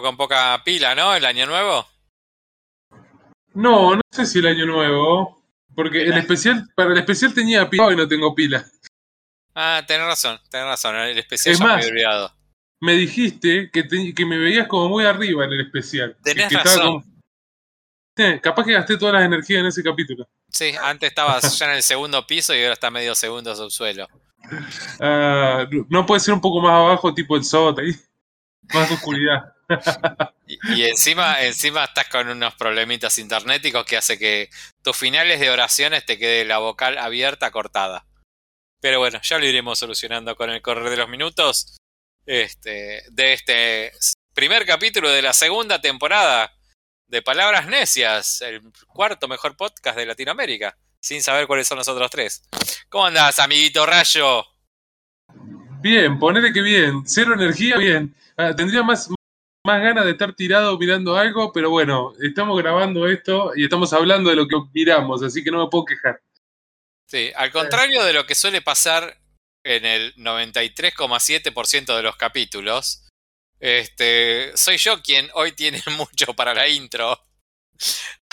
con poca pila, ¿no? El año nuevo. No, no sé si el año nuevo. Porque el especial, para el especial tenía pila y no tengo pila. Ah, tenés razón, tenés razón. El especial Es ya me más, había olvidado. Me dijiste que, te- que me veías como muy arriba en el especial. Tenés Que razón. como- capaz que gasté todas las energías en ese capítulo. Sí, antes estabas ya en el segundo piso y ahora está medio segundo subsuelo. Ah, no puede ser un poco más abajo, tipo el SOT ahí. Más oscuridad. Y, encima, encima estás con unos problemitas internéticos que hace que tus finales de oraciones te quede la vocal abierta, cortada. Pero bueno, ya lo iremos solucionando con el correr de los minutos. Este, de este primer capítulo de la segunda temporada de Palabras Necias, el cuarto mejor podcast de Latinoamérica, sin saber cuáles son los otros tres. ¿Cómo andás, amiguito Rayo? Bien, ponele que bien. Cero energía, bien. Ah, tendría más, más ganas de estar tirado mirando algo, pero bueno, estamos grabando esto y estamos hablando de lo que miramos, así que no me puedo quejar. Sí, al contrario de lo que suele pasar en el 93,7% de los capítulos, este, soy yo quien hoy tiene mucho para la intro.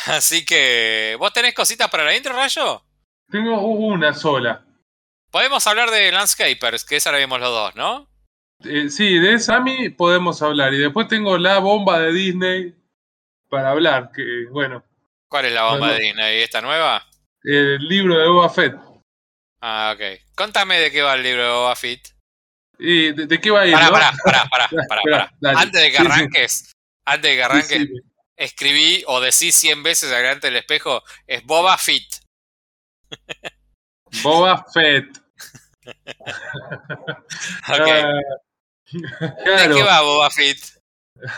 Así que, ¿vos tenés cositas para la intro, Rayo? Tengo una sola. Podemos hablar de Landscapers, que esa la vimos los dos, ¿no? Eh, sí, de mí podemos hablar. Y después tengo la bomba de Disney para hablar, que bueno, ¿Cuál es la bomba Bueno. de Disney? ¿Esta nueva? el libro de Boba Fett. Ah, ok. Contame de qué va el libro de Boba Fett. ¿Y de, de qué va a ir? Pará, no? pará, pará, pará, pará. Antes de que Sí, sí. arranques, antes de que arranques, Sí, escribí o decí 100 veces delante del espejo, es Boba Fett. Boba Fett. Ok. ¿De qué va Boba Fett?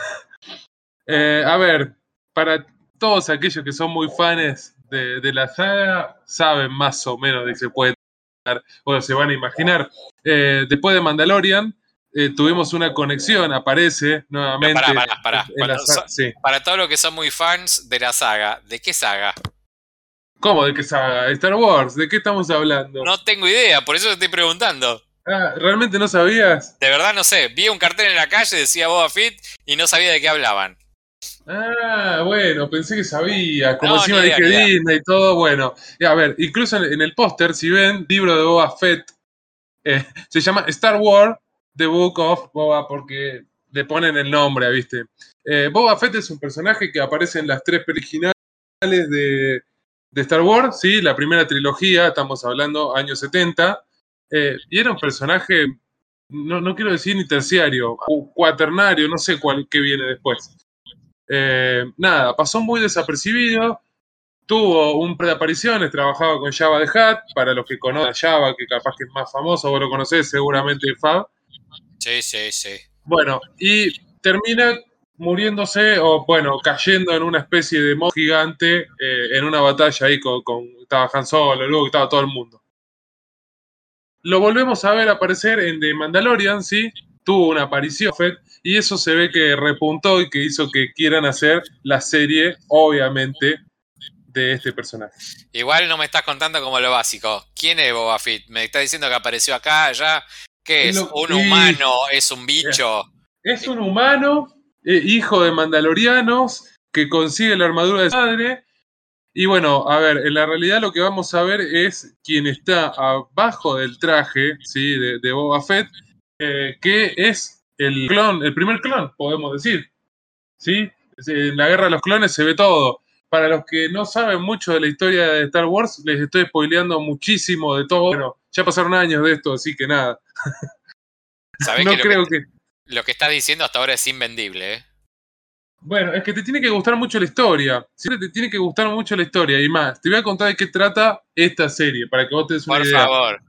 Eh, a ver, para todos aquellos que son muy fans de, de la saga, saben más o menos de se puede tratar, se van a imaginar. Eh, después de Mandalorian, eh, tuvimos una conexión, aparece nuevamente. Pará, pará, pará. so- sí. Para todos los que son muy fans de la saga, ¿de qué saga? ¿Cómo de qué saga? Star Wars, ¿de qué estamos hablando? No tengo idea, por eso te estoy preguntando. Ah, ¿Realmente no sabías? De verdad no sé. Vi un cartel en la calle, decía Boba Fett y no sabía de qué hablaban. Ah, bueno, pensé que sabía. Como No, encima dije. Disney y todo, bueno. Y a ver, incluso en, en el póster, si ven, libro de Boba Fett, eh, se llama Star Wars, The Book of Boba, porque le ponen el nombre, ¿viste? Eh, Boba Fett es un personaje que aparece en las tres originales de, de Star Wars, ¿sí? La primera trilogía, estamos hablando años 70. Eh, y era un personaje, no, no quiero decir ni terciario, o cuaternario, no sé cuál que viene después. Eh, nada, pasó muy desapercibido. Tuvo un par de apariciones, trabajaba con Java de Hat, para los que conocen a Java, que capaz que es más famoso, vos lo conocés seguramente, Fab. Sí, sí, sí. Bueno, y termina muriéndose, o bueno, cayendo en una especie de modo gigante eh, en una batalla ahí con, con estaba Han Solo, luego estaba todo el mundo. Lo volvemos a ver aparecer en The Mandalorian, ¿sí? Tuvo una aparición, y eso se ve que repuntó y que hizo que quieran hacer la serie, obviamente, de este personaje. Igual no me estás contando como lo básico. ¿Quién es Boba Fett? ¿Me estás diciendo que apareció acá, allá? ¿Qué es? Lo- ¿Un humano? ¿Es un bicho? Es un humano, eh, hijo de mandalorianos, que consigue la armadura de su padre. Y bueno, a ver, en la realidad lo que vamos a ver es quien está abajo del traje ¿sí? de, de Boba Fett, eh, que es el clon, el primer clon, podemos decir. ¿sí? En la guerra de los clones se ve todo. Para los que no saben mucho de la historia de Star Wars, les estoy spoileando muchísimo de todo. Bueno, ya pasaron años de esto, así que nada. ¿Sabés No que, lo creo que que... lo que estás diciendo hasta ahora es invendible, ¿eh? Bueno, es que te tiene que gustar mucho la historia. Siempre te tiene que gustar mucho la historia. Y más, te voy a contar de qué trata esta serie, para que vos te des una Por idea. favor.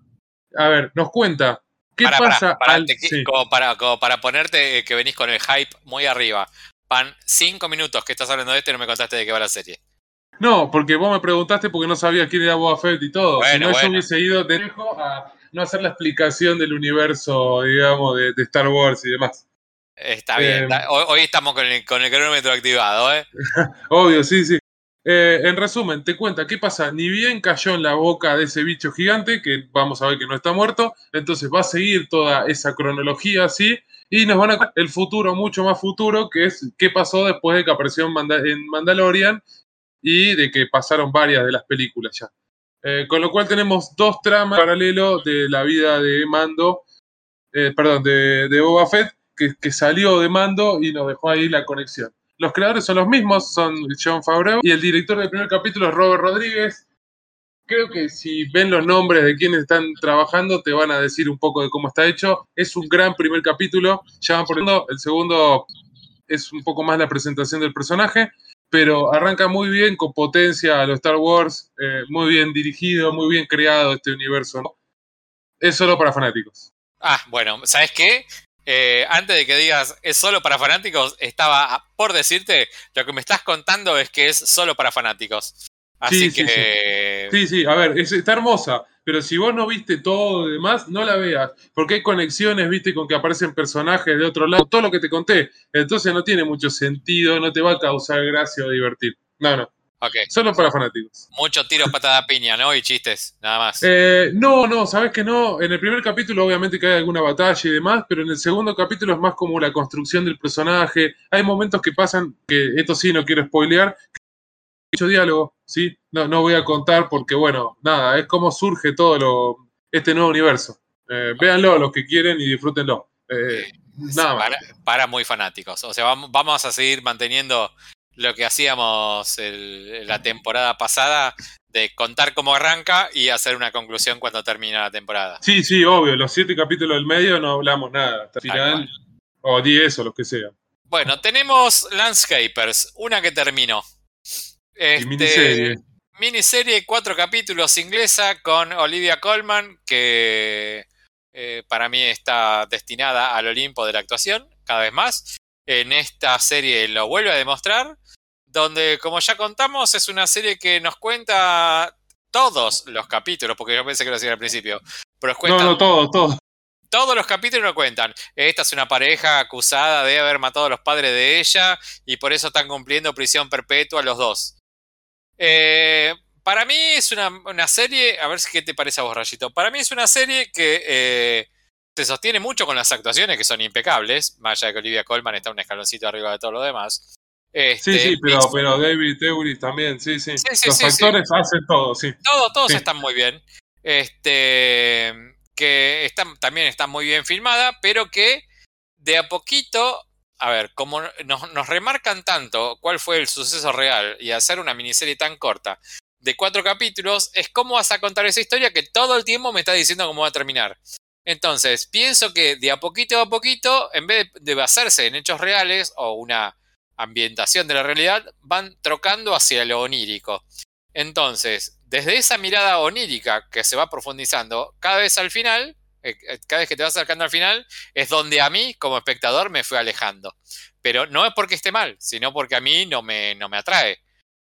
A ver, nos cuenta. ¿Qué pasa pará, pará, al- te sí. como, para, como para ponerte eh, que venís con el hype muy arriba. Van cinco minutos que estás hablando de esto y no me contaste de qué va la serie. No, porque vos me preguntaste porque no sabías quién era Boba Fett y todo. si Bueno, no, yo bueno. hubiese ido de lejos a no hacer la explicación del universo, digamos, de, de Star Wars y demás. Está bien. Eh, está- hoy, hoy estamos con el, con el cronómetro activado, ¿eh? Obvio, sí, sí. Eh, en resumen, te cuenta qué pasa. Ni bien cayó en la boca de ese bicho gigante, que vamos a ver que no está muerto, entonces va a seguir toda esa cronología así, y nos van a contar el futuro, mucho más futuro, que es qué pasó después de que apareció en, Manda- en Mandalorian y de que pasaron varias de las películas ya. Eh, con lo cual tenemos dos tramas paralelos de la vida de Mando, eh, perdón, de, de Boba Fett, que, salió de Mando y nos dejó ahí la conexión. Los creadores son los mismos, son John Favreau y el director del primer capítulo es Robert Rodríguez. Creo que si ven los nombres de quienes están trabajando, te van a decir un poco de cómo está hecho. Es un gran primer capítulo, ya van por el segundo. Es un poco más la presentación del personaje, pero arranca muy bien, con potencia a los Star Wars, eh, muy bien dirigido, muy bien creado este universo. Es solo para fanáticos. Ah, bueno, ¿sabes qué? Eh, antes de que digas es solo para fanáticos, estaba por decirte, lo que me estás contando es que es solo para fanáticos. Así Sí, sí, que... Sí, sí, a ver, es- está hermosa, pero si vos no viste todo y demás, no la veas, porque hay conexiones, viste, con que aparecen personajes de otro lado, todo lo que te conté, entonces no tiene mucho sentido, no te va a causar gracia o divertir. No, no, Solo para fanáticos. mucho tiro patada piña, ¿no? Y chistes, nada más. Eh, no, no, sabes que no. En el primer capítulo, obviamente, que hay alguna batalla y demás, pero en el segundo capítulo es más como la construcción del personaje. Hay momentos que pasan, que esto sí no quiero spoilear, mucho diálogo, ¿sí? No, no voy a contar porque, bueno, nada, es como surge todo lo, este nuevo universo. Eh, véanlo los que quieren y disfrútenlo. Eh, nada más. para, para muy fanáticos. O sea, vamos, vamos a seguir manteniendo lo que hacíamos el- la temporada pasada de contar cómo arranca y hacer una conclusión cuando termina la temporada. Sí, sí, obvio, los siete capítulos del medio no hablamos nada. Hasta el final, o diez o lo que sea. Bueno, tenemos Landscapers, una que terminó. Y Este, miniserie. miniserie, cuatro capítulos inglesa con Olivia Colman, que eh, para mí está destinada al Olimpo de la actuación, cada vez más. En esta serie lo vuelve a demostrar, donde, como ya contamos, es una serie que nos cuenta todos los capítulos, porque yo pensé que lo hacía al principio, pero nos No, no, todo, todo. todos los capítulos lo cuentan. Esta es una pareja acusada de haber matado a los padres de ella y por eso están cumpliendo prisión perpetua los dos. Eh, para mí es una, una serie, a ver si qué te parece a vos, Rayito. Para mí es una serie que eh, se sostiene mucho con las actuaciones que son impecables, más allá de que Olivia Colman está un escaloncito arriba de todo lo demás. Sí, Este, sí, pero, es- pero David Teuris también, sí, sí. Sí, sí, Los sí, sí. actores hacen todo, sí. Todo- todos Sí. están muy bien. Este, que están, también está muy bien filmada, pero que de a poquito, a ver, como nos, nos remarcan tanto cuál fue el suceso real y hacer una miniserie tan corta de cuatro capítulos, es cómo vas a contar esa historia que todo el tiempo me está diciendo cómo va a terminar. Entonces, pienso que de a poquito a poquito, en vez de, basarse en hechos reales o una ambientación de la realidad, van trocando hacia lo onírico. Entonces, desde esa mirada onírica que se va profundizando, cada vez al final, eh, eh, cada vez que te vas acercando al final, es donde a mí, como espectador, me fui alejando. Pero no es porque esté mal, sino porque a mí no me, no me atrae.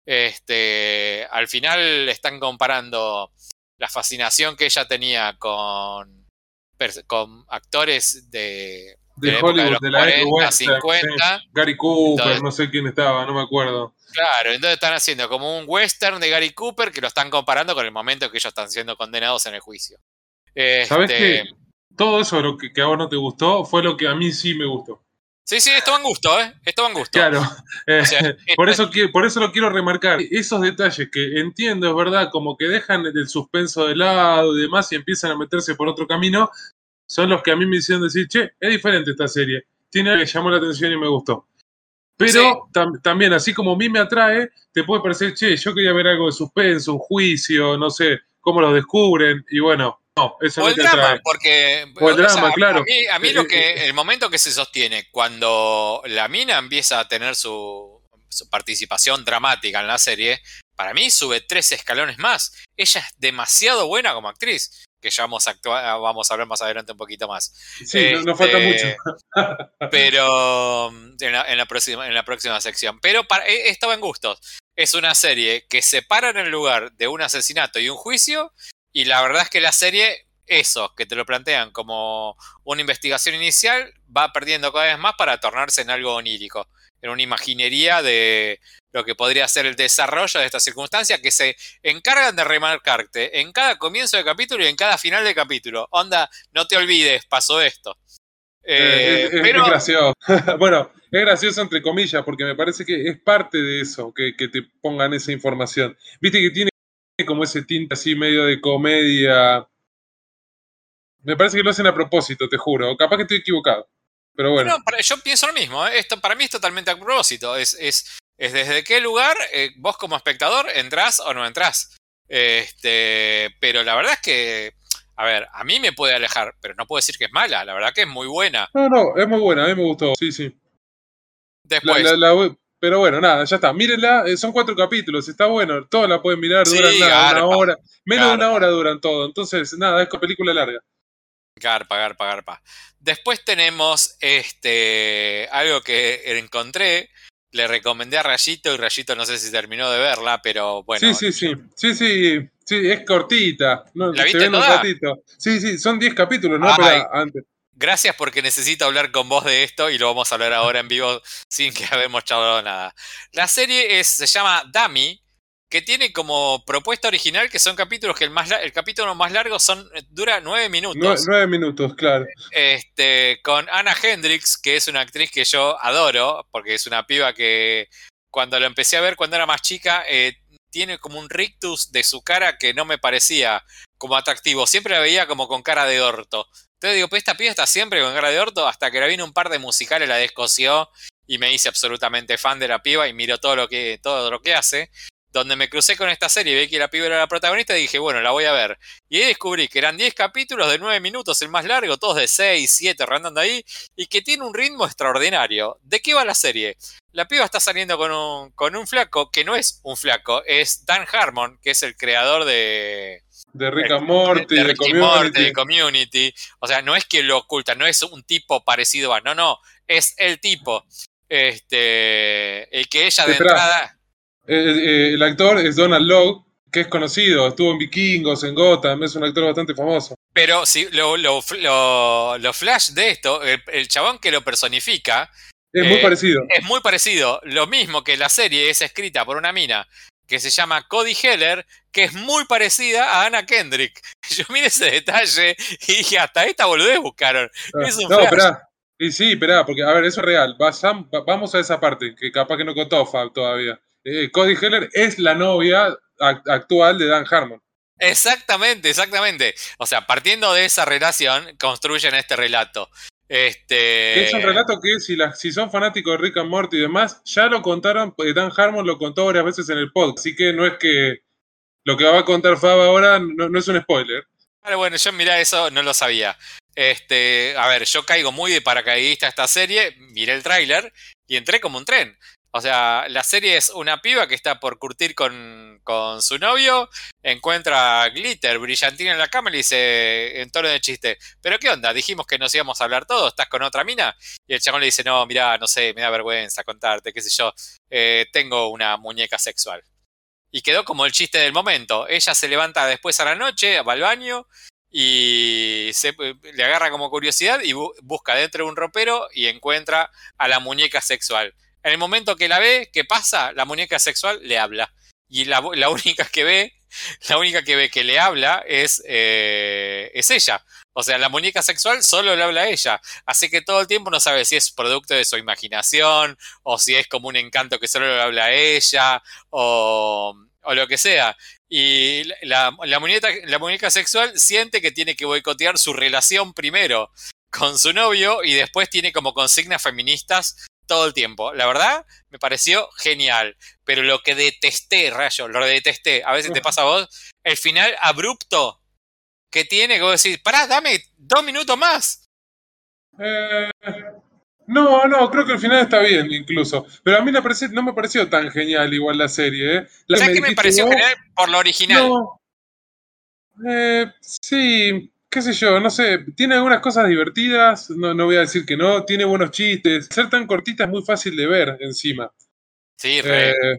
Este, al final están comparando la fascinación que ella tenía con, con actores de, Hollywood, de la 40, western, 50. sí. Gary Cooper, Entonces- no sé quién estaba, no me acuerdo. Claro, entonces están haciendo como un western de Gary Cooper que lo están comparando con el momento que ellos están siendo condenados en el juicio. ¿Sabes Este, qué? Todo eso lo que, que a vos no te gustó fue lo que a mí sí me gustó. Sí, sí, esto va en gusto, ¿eh? Esto va en gusto. Claro, eh, O sea, por, eso, por eso lo quiero remarcar. Esos detalles que entiendo, es verdad, como que dejan el suspenso de lado y demás y empiezan a meterse por otro camino, son los que a mí me hicieron decir, che, es diferente esta serie. Tiene algo que llamó la atención y me gustó. Pero tam- también, así como a mí me atrae, te puede parecer, che, yo quería ver algo de suspenso, un juicio, no sé, cómo lo descubren, y bueno, no, eso O el drama, porque O el drama, claro. A mí, a mí Eh, lo eh, que, el momento que se sostiene, cuando la mina empieza a tener su, su participación dramática en la serie, para mí sube tres escalones más. Ella es demasiado buena como actriz, que ya vamos a, actua- vamos a hablar más adelante un poquito más. Sí, no, no falta Este, mucho. pero mm, en la, en la próxima, en la próxima sección. Pero para, eh, estaba en gustos. Es una serie que se para en el lugar de un asesinato y un juicio. Y la verdad es que la serie, eso, que te lo plantean como una investigación inicial, va perdiendo cada vez más para tornarse en algo onírico. En una imaginería de lo que podría ser el desarrollo de esta circunstancia que se encargan de remarcarte en cada comienzo de capítulo y en cada final de capítulo. Onda, no te olvides, pasó esto. Eh, es, es- pero es gracioso. bueno, es gracioso entre comillas, porque me parece que es parte de eso, que, que te pongan esa información. Viste que tiene como ese tinte así medio de comedia. Me parece que lo hacen a propósito, te juro. Capaz que estoy equivocado. Pero bueno. No, yo pienso lo mismo. ¿eh? Esto para mí es totalmente a propósito. Es, es, es desde qué lugar eh, vos como espectador entrás o no entrás. Este, pero la verdad es que, a ver, a mí me puede alejar, pero no puedo decir que es mala. La verdad que es muy buena. No, no, es muy buena, a mí me gustó. Sí, sí. La- Después, la- la voy- pero bueno, nada, ya está. Mírenla, eh, son cuatro capítulos, está bueno. Todos la pueden mirar, Sí, duran nada, garpa, una hora. Menos de una hora duran todo. Entonces, nada, es película larga. Garpa, garpa, garpa. Después tenemos este algo que encontré. Le recomendé a Rayito y Rayito no sé si terminó de verla, pero bueno. sí, sí, sí. Sí, sí. Sí, es cortita. No, ¿La se viste un toda? ratito. Sí, sí, son 10 capítulos, ¿no? Pero antes. Gracias porque necesito hablar con vos de esto y lo vamos a hablar ahora en vivo sin que habemos charlado nada. La serie es, se llama Dummy, que tiene como propuesta original que son capítulos que el, más, el capítulo más largo son, dura nueve minutos. Nue- nueve minutos, claro. este, con Anna Hendricks, que es una actriz que yo adoro, porque es una piba que cuando lo empecé a ver cuando era más chica, eh, tiene como un rictus de su cara que no me parecía como atractivo. Siempre la veía como con cara de orto. Entonces digo, pues esta piba está siempre con cara de orto, hasta que la vi en un par de musicales, la descoció y me hice absolutamente fan de la piba y miro todo lo que, todo lo que hace. Donde me crucé con esta serie y vi que la piba era la protagonista y dije, bueno, la voy a ver. Y ahí descubrí que eran 10 capítulos de 9 minutos, el más largo, todos de 6, 7, rondando ahí, y que tiene un ritmo extraordinario. ¿De qué va la serie? La piba está saliendo con un, con un flaco que no es un flaco, es Dan Harmon, que es el creador de, De Rick and Morty, de de, Rick y Community. Morty, de Community. O sea, no es que lo oculta, no es un tipo parecido a, no, no, es el tipo. Este, el que ella de Esperá. entrada. Eh, eh, el actor es Donald Logue, que es conocido. Estuvo en Vikingos, en Gotham. Es un actor bastante famoso. Pero si lo, lo, lo- lo flash de esto, el, el chabón que lo personifica Es muy Eh, parecido. es muy parecido. Lo mismo que la serie es escrita por una mina que se llama Cody Heller, que es muy parecida a Anna Kendrick. Yo miré ese detalle y dije, hasta esta boludez buscaron. es un no, esperá. Y sí, esperá, porque, a ver, eso es real. Basam- vamos a esa parte, que capaz que no contó Fab todavía. Eh, Cody Heller es la novia act- actual de Dan Harmon. Exactamente, exactamente. O sea, partiendo de esa relación, construyen este relato. Este. Es un relato que si, las- si son fanáticos de Rick and Morty y demás, ya lo contaron, eh, Dan Harmon lo contó varias veces en el podcast, así que no es que lo que va a contar Fab ahora no, no es un spoiler. Bueno, yo mirá eso, no lo sabía. Este, a ver, yo caigo muy de paracaidista a esta serie, miré el tráiler y entré como un tren. O sea, la serie es una piba que está por curtir con, con su novio, encuentra glitter, brillantina en la cama y le dice en tono de chiste, pero ¿qué onda? Dijimos que nos íbamos a hablar todos, ¿estás con otra mina? Y el chabón le dice, no, mirá, no sé, me da vergüenza contarte, qué sé yo, eh, tengo una muñeca sexual. Y quedó como el chiste del momento. Ella se levanta después a la noche, va al baño y se, le agarra como curiosidad y bu- busca dentro de un ropero y encuentra a la muñeca sexual. En el momento que la ve, ¿qué pasa? La muñeca sexual le habla. Y la, única que ve, la única que ve que le habla es, eh, es ella. O sea, la muñeca sexual solo le habla a ella. Así que todo el tiempo no sabe si es producto de su imaginación o si es como un encanto que solo le habla a ella o, o lo que sea. Y la, la, muñeca, la muñeca sexual siente que tiene que boicotear su relación primero con su novio y después tiene como consignas feministas todo el tiempo. La verdad, me pareció genial. Pero lo que detesté, Rayo, lo detesté, a veces te pasa a vos, el final abrupto que tiene, que vos decís, pará, dame dos minutos más. Eh, no, no, creo que el final está bien incluso. Pero a mí la parece- no me pareció tan genial igual la serie. ¿eh? La ¿Sabes qué me pareció vos, genial? Por lo original. No. Eh, sí, qué sé yo, no sé. Tiene algunas cosas divertidas, no, no voy a decir que no. Tiene buenos chistes. Ser tan cortita es muy fácil de ver encima. Sí, re. Eh,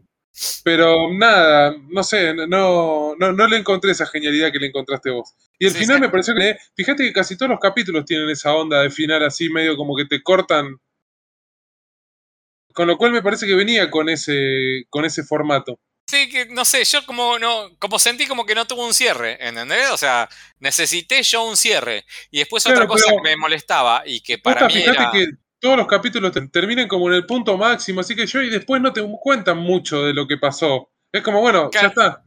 pero nada, no sé, no, no, no le encontré esa genialidad que le encontraste vos. Y el Sí, final sí. me pareció que. Fíjate que casi todos los capítulos tienen esa onda de final así, medio como que te cortan. Con lo cual me parece que venía con ese, con ese formato. Sí, que no sé, yo como no, como sentí como que no tuvo un cierre, ¿entendés? O sea, necesité yo un cierre. Y después otra cosa que me molestaba y que para mí fíjate era. que todos los capítulos te- terminan como en el punto máximo, así que yo y después no te cuentan mucho de lo que pasó. Es como, bueno, Claro. ya está.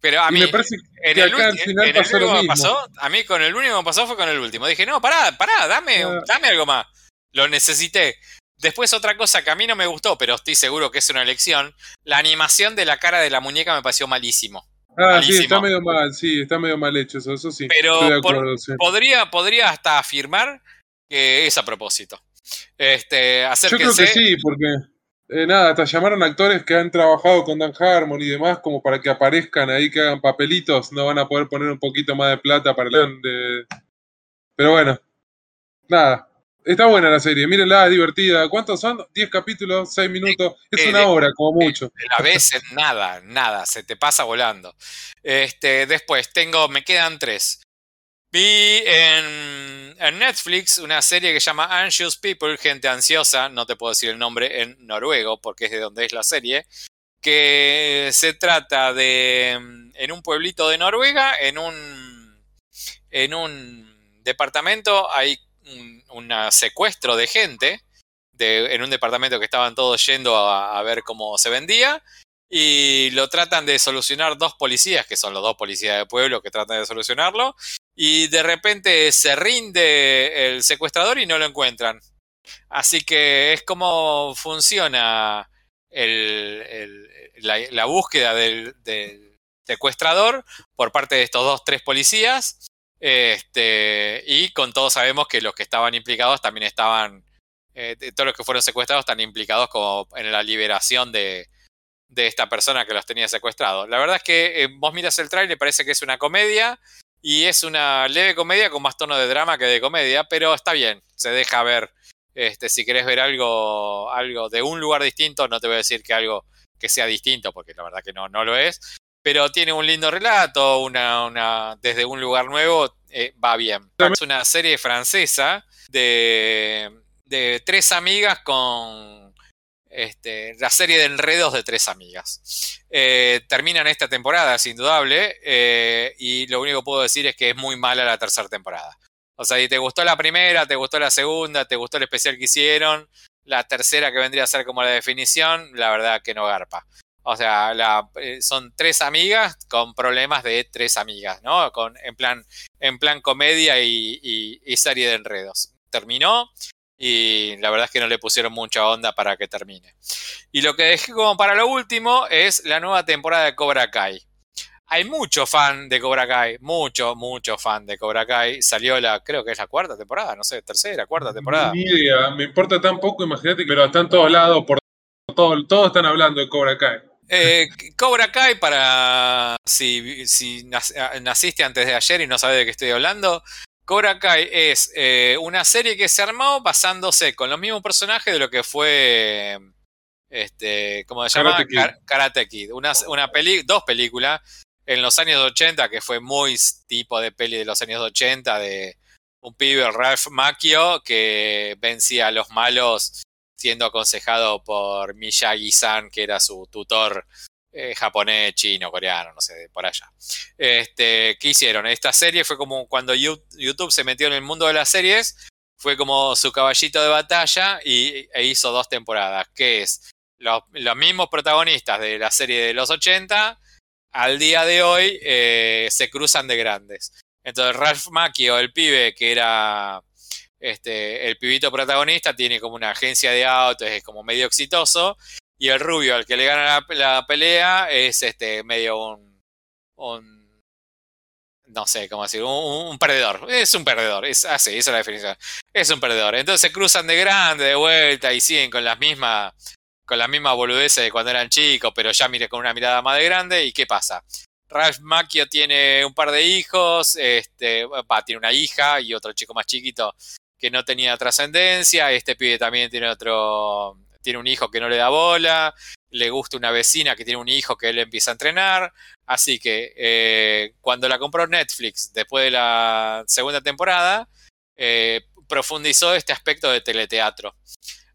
Pero a mí, me parece en el, acá al ulti- final en el pasó lo último mismo. pasó, a mí con el único que pasó fue con el último. Dije, no, pará, pará, dame, Ah. dame algo más. Lo necesité. Después otra cosa que a mí no me gustó, pero estoy seguro que es una elección, la animación de la cara de la muñeca me pareció malísimo. Ah, sí, está medio mal, sí, está medio mal hecho eso, eso sí. Pero estoy de por- acuerdo, sí. Podría, podría hasta afirmar que es a propósito. Este, Yo creo que sí, porque eh, nada, hasta llamaron actores que han trabajado con Dan Harmon y demás como para que aparezcan ahí, que hagan papelitos, no van a poder poner un poquito más de plata para el de... Pero bueno, nada, está buena la serie, mírenla, es divertida. ¿Cuántos son? ¿10 capítulos? ¿6 minutos? Es eh, una de- hora, como mucho. la ves en nada, nada, se te pasa volando. Este, después tengo, me quedan tres. Vi en, en Netflix una serie que se llama Anxious People, gente ansiosa, no te puedo decir el nombre en noruego porque es de donde es la serie, que se trata de en un pueblito de Noruega, en un en un departamento hay un secuestro de gente de, en un departamento que estaban todos yendo a, ver cómo se vendía y lo tratan de solucionar dos policías, que son los dos policías del pueblo que tratan de solucionarlo, y de repente se rinde el secuestrador y no lo encuentran. Así que es como funciona el- la búsqueda del, del secuestrador por parte de estos dos, tres policías. Este, y con todos sabemos que los que estaban implicados también estaban, eh, todos los que fueron secuestrados están implicados como en la liberación de, de esta persona que los tenía secuestrados. La verdad es que eh, vos miras el trailer y parece que es una comedia y es una leve comedia con más tono de drama que de comedia, pero está bien, se deja ver. Este, si querés ver algo, algo de un lugar distinto, no te voy a decir que algo que sea distinto, porque la verdad que no, no lo es, pero tiene un lindo relato, una, una, desde un lugar nuevo eh, va bien. Es una serie francesa de, de tres amigas con este, la serie de enredos de tres amigas. Eh, terminan esta temporada, es indudable, eh, y lo único que puedo decir es que es muy mala la tercera temporada. O sea, si te gustó la primera, te gustó la segunda, te gustó el especial que hicieron, la tercera que vendría a ser como la definición, la verdad que no garpa. O sea, la, eh, son tres amigas con problemas de tres amigas, ¿no? Con, en, plan, en plan comedia y, y, y serie de enredos. Terminó y la verdad es que no le pusieron mucha onda para que termine. Y lo que dejé como para lo último es la nueva temporada de Cobra Kai. Hay mucho fan de Cobra Kai, mucho, mucho fan de Cobra Kai. Salió la, creo que es la cuarta temporada, no sé, tercera, cuarta temporada. Ni idea, me importa tan poco, imagínate, pero está en todos lados, por todo, todos están hablando de Cobra Kai. Eh, Cobra Kai, para si, si naciste antes de ayer y no sabes de qué estoy hablando, Cobra Kai es eh, una serie que se armó basándose con los mismos personajes de lo que fue, este, ¿cómo se llama? Karate Kid. Kar- Karate Kid. Una, una peli, dos películas en los años 80, que fue muy tipo de peli de los años 80, de un pibe, Ralph Macchio, que vencía a los malos siendo aconsejado por Miyagi-san, que era su tutor eh, japonés, chino, coreano, no sé, por allá. Este, ¿Qué hicieron? Esta serie fue como cuando You- YouTube se metió en el mundo de las series, fue como su caballito de batalla y, e hizo dos temporadas, que es los, los mismos protagonistas de la serie de los 80, al día de hoy eh, se cruzan de grandes. Entonces Ralph Macchio, el pibe que era este, el pibito protagonista, tiene como una agencia de autos, es como medio exitoso, y el rubio al que le gana la, pelea es este medio un, no sé cómo decir, un, perdedor. Es un perdedor, es así, esa es la definición. Es un perdedor. Entonces cruzan de grande, de vuelta y siguen con las mismas con la misma boludez de cuando eran chicos, pero ya mire con una mirada más de grande. ¿Y qué pasa? Ralph Macchio tiene un par de hijos, este, va, tiene una hija y otro chico más chiquito que no tenía trascendencia. Este pibe también tiene otro, tiene un hijo que no le da bola. Le gusta una vecina que tiene un hijo que él empieza a entrenar. Así que eh, cuando la compró Netflix después de la segunda temporada, eh, profundizó este aspecto de teleteatro.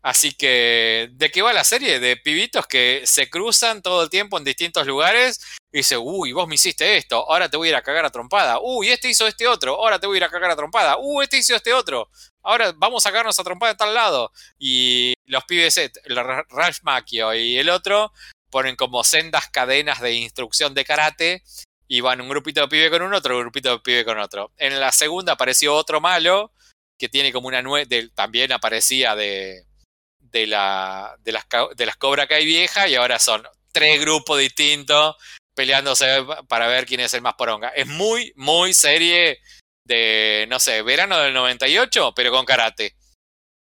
Así que, ¿de qué va la serie? De pibitos que se cruzan todo el tiempo en distintos lugares y dice, uy, vos me hiciste esto, ahora te voy a ir a cagar a trompada. Uy, este hizo este otro, ahora te voy a ir a cagar a trompada. Uy, este hizo este otro, ahora vamos a cagarnos a trompada de tal lado. Y los pibes, el Ralph Macchio y el otro, ponen como sendas cadenas de instrucción de karate y van un grupito de pibe con un otro, un grupito de pibe con otro. En la segunda apareció otro malo que tiene como una nueve, también aparecía de, de, la, de, las, de las Cobra Kai vieja y ahora son tres grupos distintos peleándose para ver quién es el más poronga. Es muy, muy serie de, no sé, verano del 98, pero con karate.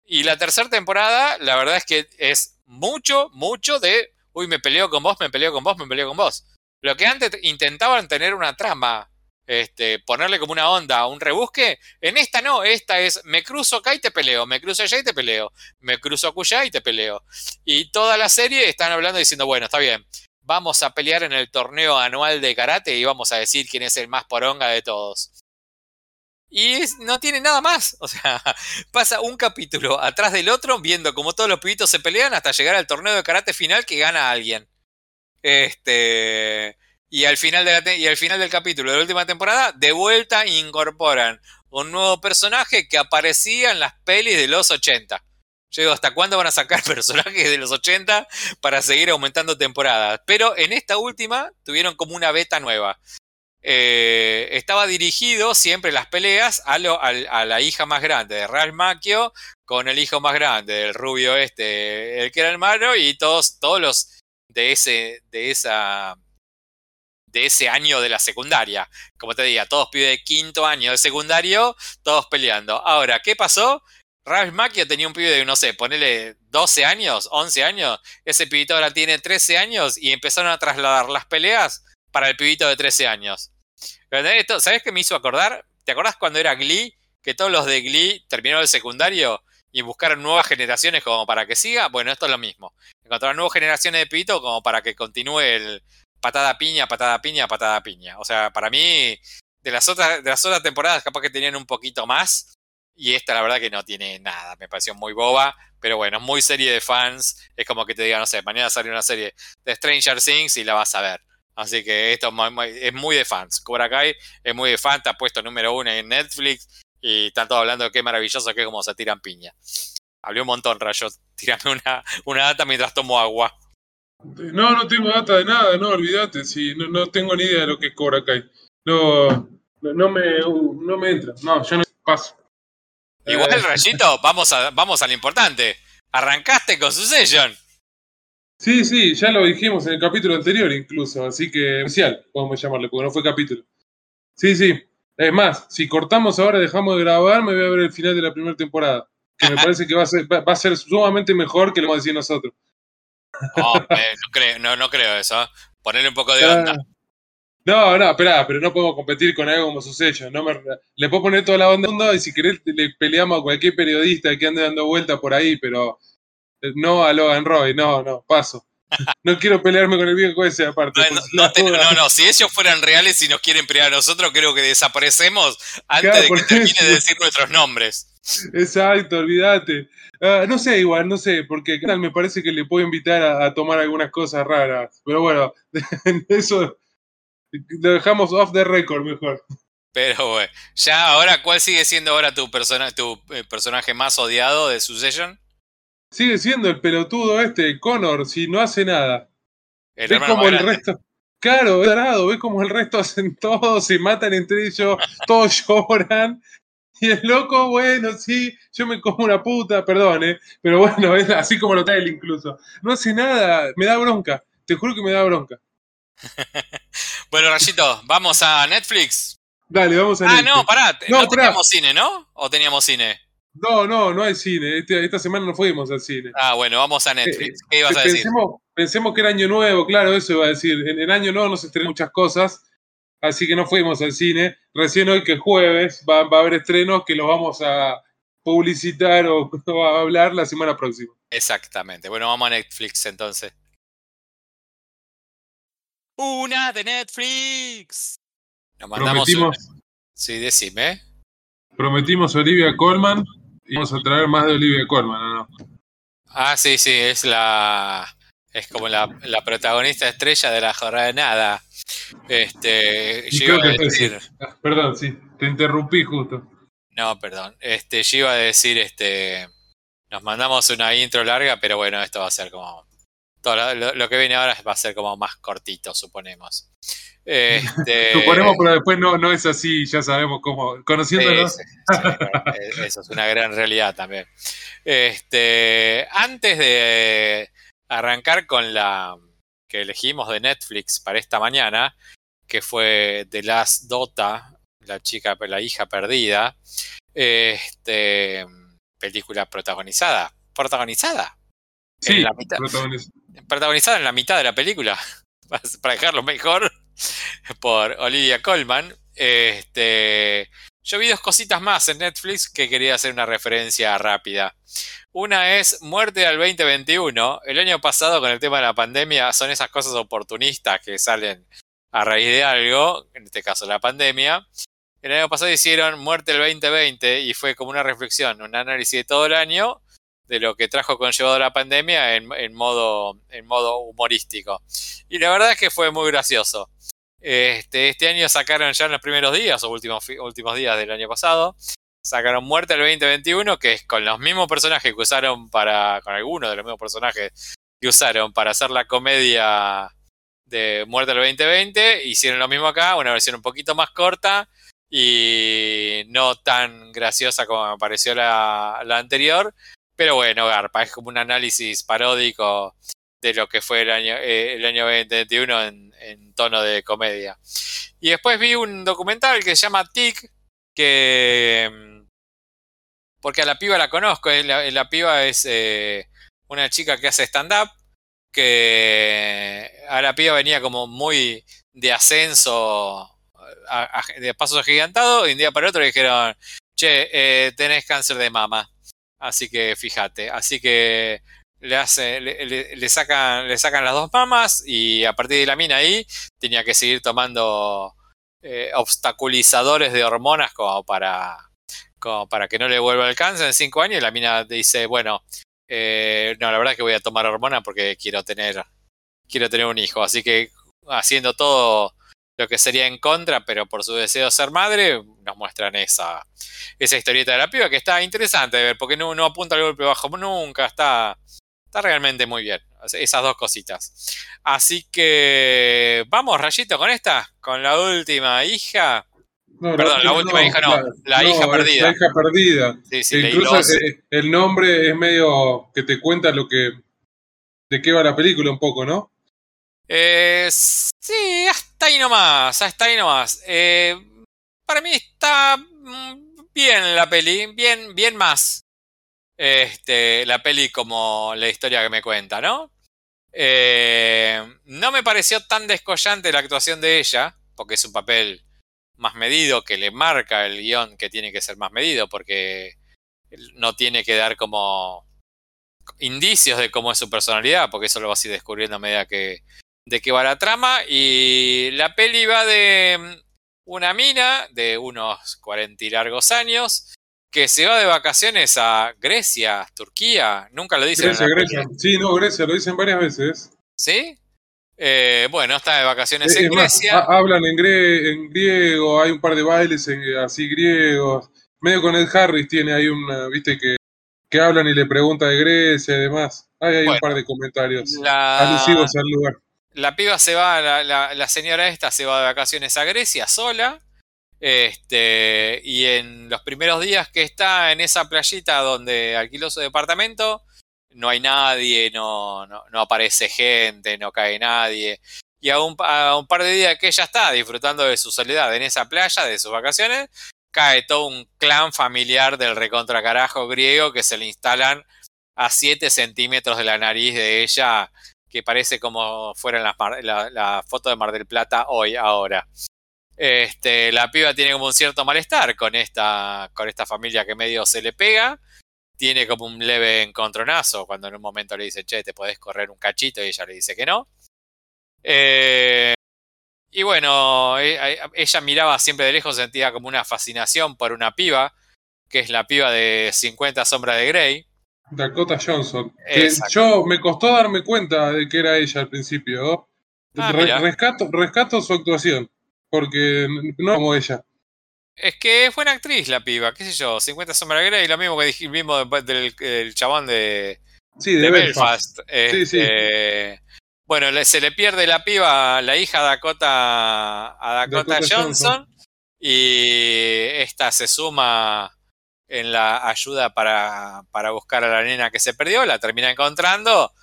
Y la tercera temporada, la verdad es que es mucho, mucho de, uy, me peleo con vos, me peleo con vos, me peleo con vos. Lo que antes intentaban tener una trama este, ponerle como una onda, un rebusque. En esta no, esta es me cruzo acá y te peleo, me cruzo allá y te peleo, me cruzo acullá y te peleo. Y toda la serie están hablando diciendo, bueno, está bien, vamos a pelear en el torneo anual de karate y vamos a decir quién es el más poronga de todos. Y no tiene nada más. O sea, pasa un capítulo atrás del otro viendo como todos los pibitos se pelean hasta llegar al torneo de karate final que gana alguien. Este. Y al, final y al final del capítulo de la última temporada, de vuelta incorporan un nuevo personaje que aparecía en las pelis de los 80. Yo digo, ¿hasta cuándo van a sacar personajes de los 80 para seguir aumentando temporadas? Pero en esta última tuvieron como una beta nueva. Eh, estaba dirigido siempre las peleas a, a, la hija más grande de Ralph Macchio con el hijo más grande del rubio este, el que era el malo, y todos, todos los de, ese, de esa de ese año de la secundaria. Como te diga, todos pibes de quinto año de secundario, todos peleando. Ahora, ¿qué pasó? Ralph Macchio tenía un pibe de, no sé, ponele 12 años, 11 años. Ese pibito ahora tiene 13 años y empezaron a trasladar las peleas para el pibito de 13 años. ¿Sabes qué me hizo acordar? ¿Te acordás cuando era Glee? Que todos los de Glee terminaron el secundario y buscaron nuevas generaciones como para que siga. Bueno, esto es lo mismo. Encontraron nuevas generaciones de pibito como para que continúe el, patada piña, patada piña, patada piña. O sea, para mí, de las otras, de las otras temporadas capaz que tenían un poquito más. Y esta la verdad que no tiene nada. Me pareció muy boba. Pero bueno, muy serie de fans. Es como que te diga, no sé, mañana sale una serie de Stranger Things y la vas a ver. Así que esto es muy de fans. Cobra Kai es muy de fans, está puesto número uno en Netflix. Y están todos hablando de qué maravilloso que es como se tiran piña. Hablé un montón, Rayo. Tírame una, una data mientras tomo agua. No, no tengo data de nada, no, olvídate, si no, no tengo ni idea de lo que es Cobra Kai. No, no, me, no me entra, no, yo no paso. Igual, el eh, Rayito, vamos a, vamos a lo importante. Arrancaste con Succession. Sí, sí, ya lo dijimos en el capítulo anterior incluso, así que especial, podemos llamarle, porque no fue capítulo. Sí, sí. Es más, si cortamos ahora, dejamos de grabar, me voy a ver el final de la primera temporada. Que me parece que va a ser, va a ser sumamente mejor que lo vamos a decir nosotros. Oh, no, creo, no, no creo eso. ¿eh? Ponerle un poco de onda. No, no, espera, pero no podemos competir con algo como su sello. No le puedo poner toda la onda y si querés le peleamos a cualquier periodista que ande dando vuelta por ahí, pero no a Logan Roy, no, no, paso. No quiero pelearme con el viejo ese aparte. No, no, no, si ellos fueran reales y nos quieren pelear a nosotros, creo que desaparecemos antes de que termine de decir nuestros nombres. Exacto, olvídate. Ah, no sé, igual, no sé, porque me parece que le puedo invitar a, tomar algunas cosas raras. Pero bueno, eso lo dejamos off the record mejor. Pero bueno, ya ahora, ¿cuál sigue siendo ahora tu, persona, tu eh, personaje más odiado de Succession? Sigue siendo el pelotudo este, Connor, si no hace nada. ¿Ves como el resto? Claro, es ves como el resto hacen todo, se matan entre ellos, todos lloran, y el loco, bueno, sí, yo me como una puta, perdón, ¿eh? pero bueno, es así como lo trae él incluso. No hace nada, me da bronca, te juro que me da bronca. bueno, Rayito, vamos a Netflix. Dale, vamos a ah, Netflix. Ah, no, pará, no, teníamos cine, ¿no? ¿O teníamos cine? No, no, no hay cine. Este, esta semana no fuimos al cine. Ah, bueno, vamos a Netflix. ¿Qué ibas a decir? Pensemos que era año nuevo, claro, eso iba a decir. En el año nuevo no se estrenan muchas cosas así que no fuimos al cine. Recién hoy que es jueves va, a haber estrenos que los vamos a publicitar o a hablar la semana próxima. Exactamente. Bueno, vamos a Netflix entonces. Una de Netflix. Nos mandamos Prometimos, Sí, decime. Prometimos Olivia Colman y vamos a traer más de Olivia Colman, ¿no? Ah, sí, sí, es la. Es como la, la protagonista estrella de la jornada. Este. Y Yo creo iba a que decir. Ah, Perdón, sí, te interrumpí justo. No, perdón. Este, yo iba a decir, este. Nos mandamos una intro larga, pero bueno, esto va a ser como. Todo lo que viene ahora va a ser como más cortito, suponemos. Este, Suponemos, pero después no, no es así, ya sabemos cómo. Conociéndonos. sí, sí, bueno, eso es una gran realidad también. Este, antes de arrancar con la que elegimos de Netflix para esta mañana, que fue The Last Dota, la chica, la hija perdida, este, película protagonizada, protagonizada, Sí, en la mitad, protagonista. protagonizada en la mitad de la película, para dejarlo mejor, por Olivia Colman. Este, yo vi dos cositas más en Netflix que quería hacer una referencia rápida. Una es Muerte al 2021. El año pasado con el tema de la pandemia son esas cosas oportunistas que salen a raíz de algo, en este caso la pandemia. El año pasado hicieron Muerte al 2020 y fue como una reflexión, un análisis de todo el año de lo que trajo conllevado la pandemia en, modo, en modo humorístico. Y la verdad es que fue muy gracioso. Este, este año sacaron ya en los primeros días, o últimos, últimos días del año pasado, sacaron Muerte al 2021, que es con los mismos personajes que usaron para, con algunos de los mismos personajes que usaron para hacer la comedia de Muerte al 2020, hicieron lo mismo acá, una versión un poquito más corta y no tan graciosa como me pareció la, la anterior, pero bueno, Garpa, es como un análisis paródico de lo que fue el año, eh, el año 2021 en, en tono de comedia. Y después vi un documental que se llama Tic, que... mm, Porque a la piba la conozco, la, piba es eh, una chica que hace stand-up, que a la piba venía como muy de ascenso, de pasos agigantados, y un día para otro le dijeron, che, eh, tenés cáncer de mama. Así que fíjate, así que le, hace, le, le- le sacan, le sacan las dos mamas y a partir de la mina ahí tenía que seguir tomando eh, obstaculizadores de hormonas como para, que no le vuelva el cáncer en cinco años y la mina dice, bueno, eh, no, la verdad es que voy a tomar hormonas porque quiero tener, quiero tener un hijo, así que haciendo todo lo que sería en contra, pero por su deseo de ser madre, nos muestran esa, esa historieta de la piba que está interesante de ver, porque no, no apunta al golpe bajo nunca, está, está realmente muy bien. Esas dos cositas. Así que vamos, Rayito, con esta, con la última hija. No, Perdón, la última hija no, la hija perdida. La hija perdida. Sí, sí, incluso los- eh, el nombre es medio que te cuenta lo que. de qué va la película un poco, ¿no? Eh, sí, hasta ahí nomás, hasta ahí nomás. Eh, para mí está mm, bien la peli, bien, bien más. Este, la peli como la historia que me cuenta, ¿no? Eh, no me pareció tan descollante la actuación de ella, porque es un papel más medido que le marca el guion que tiene que ser más medido, porque no tiene que dar como indicios de cómo es su personalidad, porque eso lo vas a ir descubriendo a medida que, de qué va la trama. Y la peli va de mm, una mina de unos 40 y largos años que se va de vacaciones a Grecia, Turquía. Nunca lo dicen. en Grecia, Grecia. peli. Sí, no, Grecia, lo dicen varias veces. ¿Sí? Eh, bueno, está de vacaciones Es en Grecia. ha- hablan en, gre- en griego, hay un par de bailes en- así griegos. Medio con Ed Harris tiene ahí una, viste, que, que hablan y le pregunta de Grecia y demás. Ahí hay Bueno, un par de comentarios la- alusivos al lugar. La piba se va, la, la- la señora esta se va de vacaciones a Grecia sola. Este, y en los primeros días que está en esa playita donde alquiló su departamento, no hay nadie, no, no, aparece gente, no cae nadie. Y a un, a un par de días que ella está disfrutando de su soledad en esa playa, de sus vacaciones, cae todo un clan familiar del recontra carajo griego que se le instalan a 7 centímetros de la nariz de ella que parece como fuera la, foto de Mar del Plata hoy, ahora. Este, la piba tiene como un cierto malestar con esta, con esta familia que medio se le pega. Tiene como un leve encontronazo cuando en un momento le dice, che, te podés correr un cachito y ella le dice que no. Eh, y bueno, e- ella miraba siempre de lejos, sentía como una fascinación por una piba, que es la piba de 50 sombras de Grey. Dakota Johnson. Que yo me costó darme cuenta de que era ella al principio. Ah, rescato, rescato su actuación. Porque no como ella. Es que es buena actriz la piba, qué sé yo, 50 sombras y lo mismo que dijimos del, del chabón de, sí, de, Belfast. sí, sí. Este, bueno, se le pierde la piba, la hija Dakota, a Dakota, Johnson, y esta se suma en la ayuda para, para, buscar a la nena que se perdió, la termina encontrando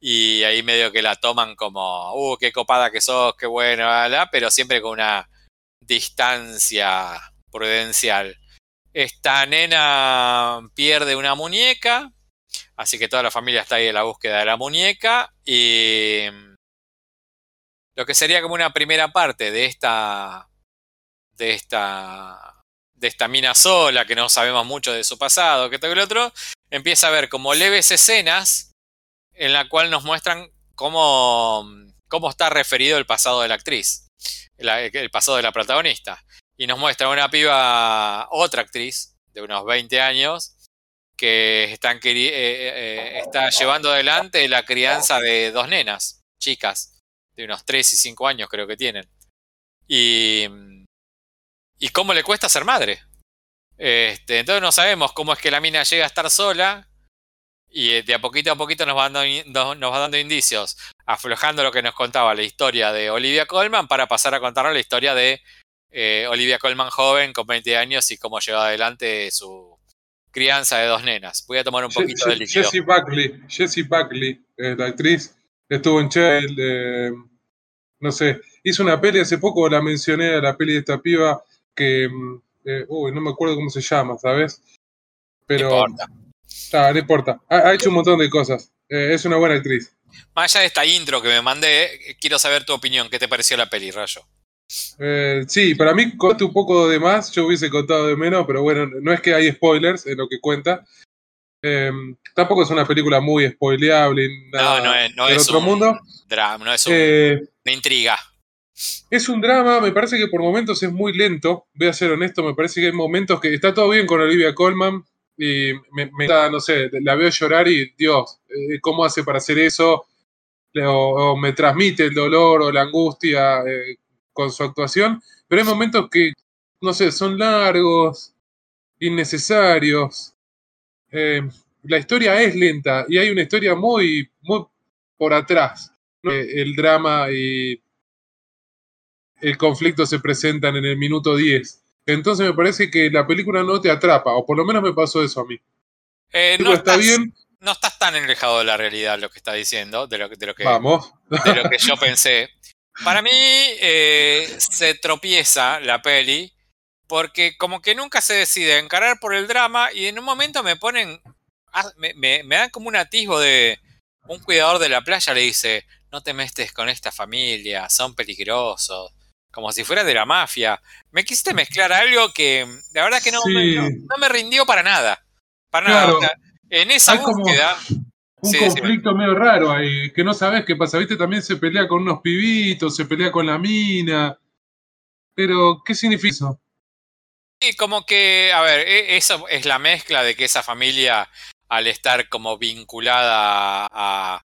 y ahí medio que la toman como, uh, qué copada que sos, qué bueno, pero siempre con una distancia prudencial. Esta nena pierde una muñeca, así que toda la familia está ahí en la búsqueda de la muñeca y lo que sería como una primera parte de esta de esta de esta mina sola que no sabemos mucho de su pasado, que todo el otro, empieza a ver como leves escenas en la cual nos muestran cómo, cómo está referido el pasado de la actriz, el pasado de la protagonista y nos muestra una piba, otra actriz de unos 20 años, que están, eh, eh, eh, está llevando adelante la crianza de dos nenas, chicas, de unos 3 y 5 años creo que tienen. Y, y cómo le cuesta ser madre. Este, entonces no sabemos cómo es que la mina llega a estar sola y de a poquito a poquito nos va dando, nos va dando indicios, aflojando lo que nos contaba la historia de Olivia Colman para pasar a contarnos la historia de eh, Olivia Colman joven con 20 años y cómo lleva adelante su crianza de dos nenas. Voy a tomar un poquito de líquido. Jessie Buckley, Jessie Buckley, eh, la actriz, estuvo en Child, eh, no sé, hizo una peli hace poco, la mencioné la peli de esta piba que, mm, uy, no me acuerdo cómo se llama, ¿sabes? Pero... No importa. Ah, no importa. Ha, hecho un montón de cosas. es una buena actriz. Más allá de esta intro que me mandé, quiero saber tu opinión. ¿Qué te pareció la peli, Rayo? Eh, sí, para mí conté un poco de más, yo hubiese contado de menos, pero bueno, no es que hay spoilers en lo que cuenta. Em, tampoco es una película muy spoileable, no, no es, no es otro un mundo. Drama, no es eh, una intriga. Es un drama, me parece que por momentos es muy lento, voy a ser honesto, me parece que hay momentos que está todo bien con Olivia Colman y me, me no sé, la veo llorar y Dios, eh, ¿cómo hace para hacer eso? O, me transmite el dolor o la angustia con su actuación, pero hay momentos que, no sé, son largos, innecesarios. Eh, la historia es lenta y hay una historia muy, muy por atrás. El drama y el conflicto se presentan en el minuto 10. Entonces me parece que la película no te atrapa, o por lo menos me pasó eso a mí. Eh, no, está estás, bien. no estás tan alejado de la realidad lo que está diciendo, de lo, de lo que, Vamos. de lo que yo pensé. Para mí eh, se tropieza la peli porque como que nunca se decide encarar por el drama y en un momento me ponen, ah, me, me, dan como un atisbo de un cuidador de la playa le dice, no te mestes con esta familia, son peligrosos, como si fuera de la mafia. Me quisiste mezclar algo que la verdad que no, me, no, me rindió para nada. Para nada. en esa búsqueda un conflicto medio raro ahí, que no sabes qué pasa. Viste, también se pelea con unos pibitos, se pelea con la mina. Pero, ¿qué significa eso? Sí, como que, a ver, e, eso es la mezcla de que esa familia, al estar como vinculada a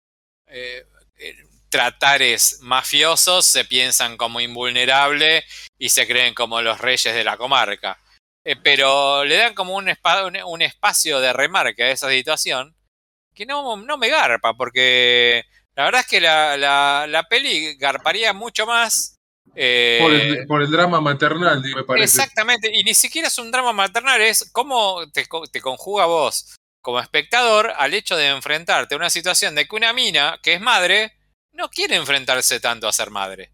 eh, eh, tratares mafiosos, se piensan como invulnerables y se creen como los reyes de la comarca. Eh, pero le dan como un, un espacio de remarca a esa situación que no, no me garpa, porque la verdad es que la, la, peli garparía mucho más. Eh, por, el, drama maternal, me parece. Exactamente, y ni siquiera es un drama maternal, es cómo te, te conjuga vos como espectador al hecho de enfrentarte a una situación de que una mina, que es madre, no quiere enfrentarse tanto a ser madre.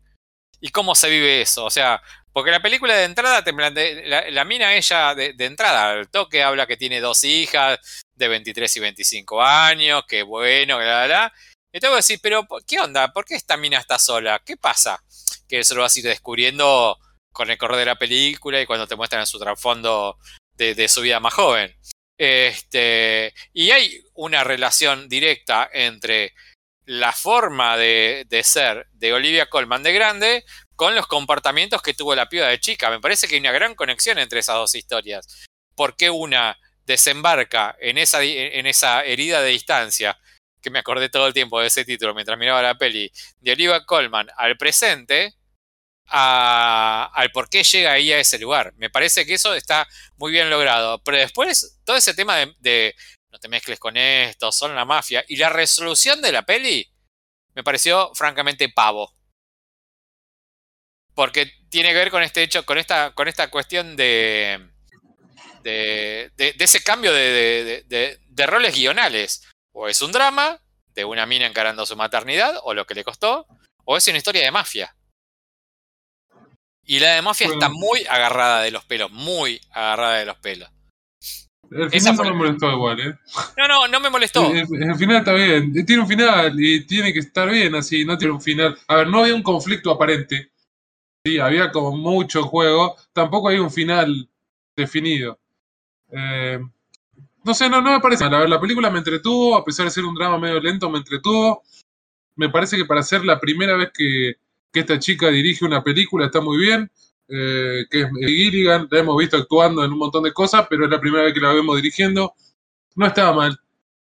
¿Y cómo se vive eso? O sea, porque la película de entrada, te la, mina ella de, de, entrada, al toque habla que tiene dos hijas, de 23 y 25 años, qué bueno, que la, la. Y tengo que decir, pero ¿qué onda? ¿Por qué esta mina está sola? ¿Qué pasa? Que eso lo vas a ir descubriendo con el correr de la película y cuando te muestran su trasfondo de, su vida más joven. Este, y hay una relación directa entre la forma de, ser de Olivia Colman de grande con los comportamientos que tuvo la piba de chica. Me parece que hay una gran conexión entre esas dos historias. ¿Por qué una desembarca en esa, en esa herida de distancia, que me acordé todo el tiempo de ese título mientras miraba la peli, de Oliva Colman al presente, al por qué llega ahí a ese lugar. Me parece que eso está muy bien logrado. Pero después, todo ese tema de, no te mezcles con esto, son la mafia, y la resolución de la peli me pareció francamente pavo. Porque tiene que ver con este hecho, con esta, con esta cuestión de, de, de, ese cambio de, de, roles guionales. O es un drama de una mina encarando su maternidad, o lo que le costó, o es una historia de mafia. Y la de Mafia está muy agarrada de los pelos, muy agarrada de los pelos. El final no me molestó igual, ¿eh? No, no, no me molestó. El, final está bien. Tiene un final y tiene que estar bien así, no tiene un final. A ver, no había un conflicto aparente. Sí, había como mucho juego. Tampoco hay un final definido. Eh, no sé, no, no me parece mal. A ver, la película me entretuvo, a pesar de ser un drama medio lento, me entretuvo. Me parece que para ser la primera vez que, que esta chica dirige una película, está muy bien, eh, que es Gilligan, la hemos visto actuando en un montón de cosas, pero es la primera vez que la vemos dirigiendo. No estaba mal.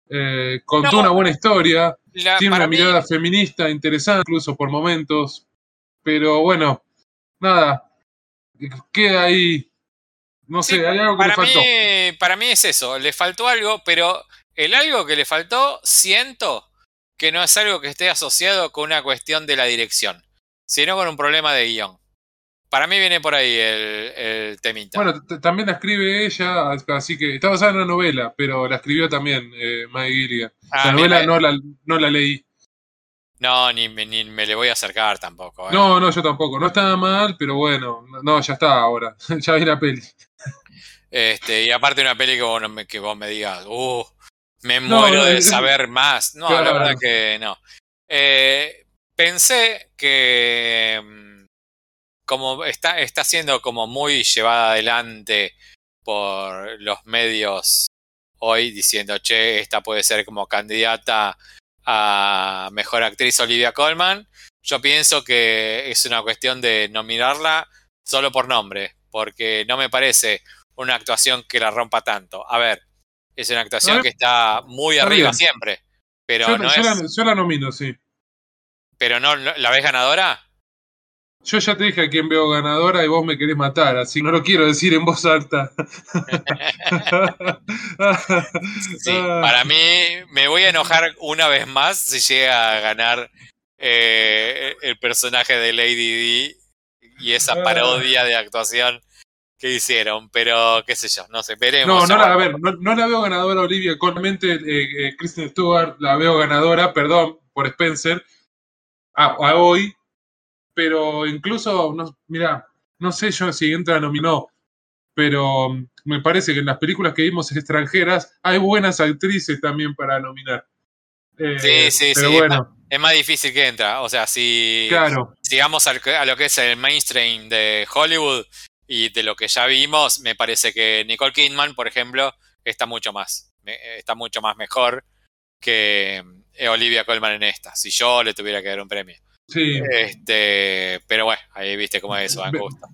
Eh, contó una buena historia, tiene una mirada feminista interesante, incluso por momentos, pero bueno, nada, queda ahí. No sé, hay algo que le faltó. para mí es eso, le faltó algo, pero el algo que le faltó, siento que no es algo que esté asociado con una cuestión de la dirección sino con un problema de guion. Para mí viene por ahí el, el temita. Bueno, también la escribe ella, así que está basada en una novela, pero la escribió también eh, Maggie Gilligan. la ah, novela no, la, no la leí. No, ni, ni, me le voy a acercar tampoco. ¿eh? No, no, yo tampoco. No estaba mal, pero bueno, no, ya está ahora. ya vi la peli. Este, y aparte una peli que vos, me, que vos me digas, uh, me muero de saber más. No, la verdad que no. Eh, pensé que mm, como está, está siendo como muy llevada adelante por los medios hoy diciendo, che, esta puede ser como candidata a mejor actriz Olivia Colman, yo pienso que es una cuestión de nominarla solo por nombre, porque no me parece una actuación que la rompa tanto. A ver, es una actuación que está muy arriba siempre, pero no es... yo la nomino, sí. ¿Pero no la ves ganadora? Yo ya te dije a quién veo ganadora y vos me querés matar, así no lo quiero decir en voz alta. sí, para mí me voy a enojar una vez más si llega a ganar eh, el personaje de Lady D y esa ah. parodia de actuación que hicieron, pero qué sé yo, no sé, veremos. No, no la, a ver, no, la veo ganadora Olivia, actualmente eh, eh, Kristen Stewart la veo ganadora, perdón, por Spencer, a, hoy, pero incluso, no, mira, no sé yo si entra nominó, pero mm, me parece que en las películas que vimos extranjeras hay buenas actrices también para nominar. Eh, sí, sí, sí. Bueno. Es, más, difícil que entra. O sea, si claro. sigamos a lo que es el mainstream de Hollywood y de lo que ya vimos, me parece que Nicole Kidman, por ejemplo, está mucho más, está mucho más mejor que, eh, Olivia Colman en esta, si yo le tuviera que dar un premio. Sí. Este, pero bueno, ahí viste cómo es eso, gusto.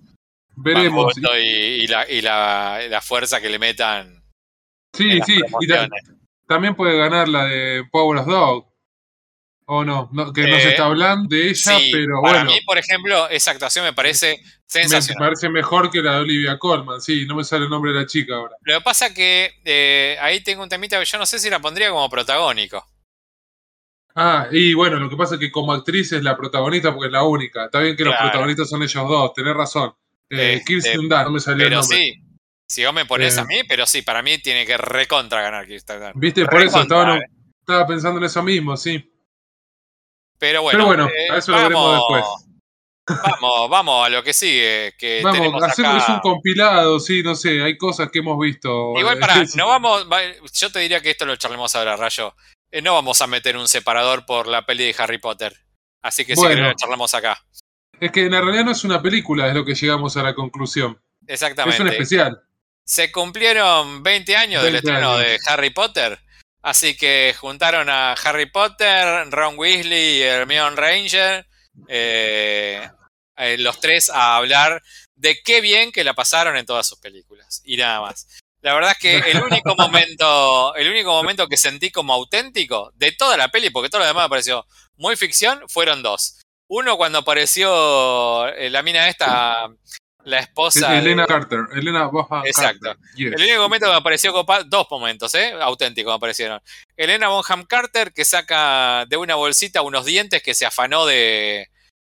Veremos. Y, la, y la, fuerza que le metan. Sí, sí. Y también puede ganar la de Power of Dog. O no, que no se está eh, hablando de ella, pero bueno. Para mí, por ejemplo, esa actuación me parece sensacional. Me parece mejor que la de Olivia Colman, sí, no me sale el nombre de la chica ahora. Lo que pasa que eh, ahí tengo un temita que yo no sé si la pondría como protagónico. Ah, y bueno, lo que pasa es que como actriz es la protagonista porque es la única. Está bien que los protagonistas son ellos dos, tenés razón. Eh, este, Kirsten Dunst, no me salió el nombre. sí, si vos me pones a eh. mí, pero sí, para mí tiene que recontra ganar Kirsten Dunst. Viste, por eso estaba, eh. estaba, pensando en eso mismo, sí. Pero bueno, pero bueno a eso lo veremos después. Vamos, vamos a lo que sigue. Que vamos, hacemos un compilado, sí, no sé, hay cosas que hemos visto. Igual para, no vamos, yo te diría que esto lo charlemos ahora, Rayo. Eh, no vamos a meter un separador por la peli de Harry Potter. Así que si querés charlamos acá. Es que en realidad no es una película, es lo que llegamos a la conclusión. Exactamente. Es un especial. Se cumplieron 20 años del estreno de Harry Potter. Así que juntaron a Harry Potter, Ron Weasley y Hermione Ranger, eh, eh, los tres a hablar de qué bien que la pasaron en todas sus películas. Y nada más. La verdad es que el único momento, el único momento que sentí como auténtico de toda la peli, porque todo lo demás me pareció muy ficción, fueron dos. Uno cuando apareció eh, la mina esta, la esposa. Elena de- Carter. Elena Bonham Exacto. Carter. Yes. El único momento que me pareció copa, dos momentos, ¿eh? Auténticos me aparecieron. Elena Bonham Carter que saca de una bolsita unos dientes que se afanó de,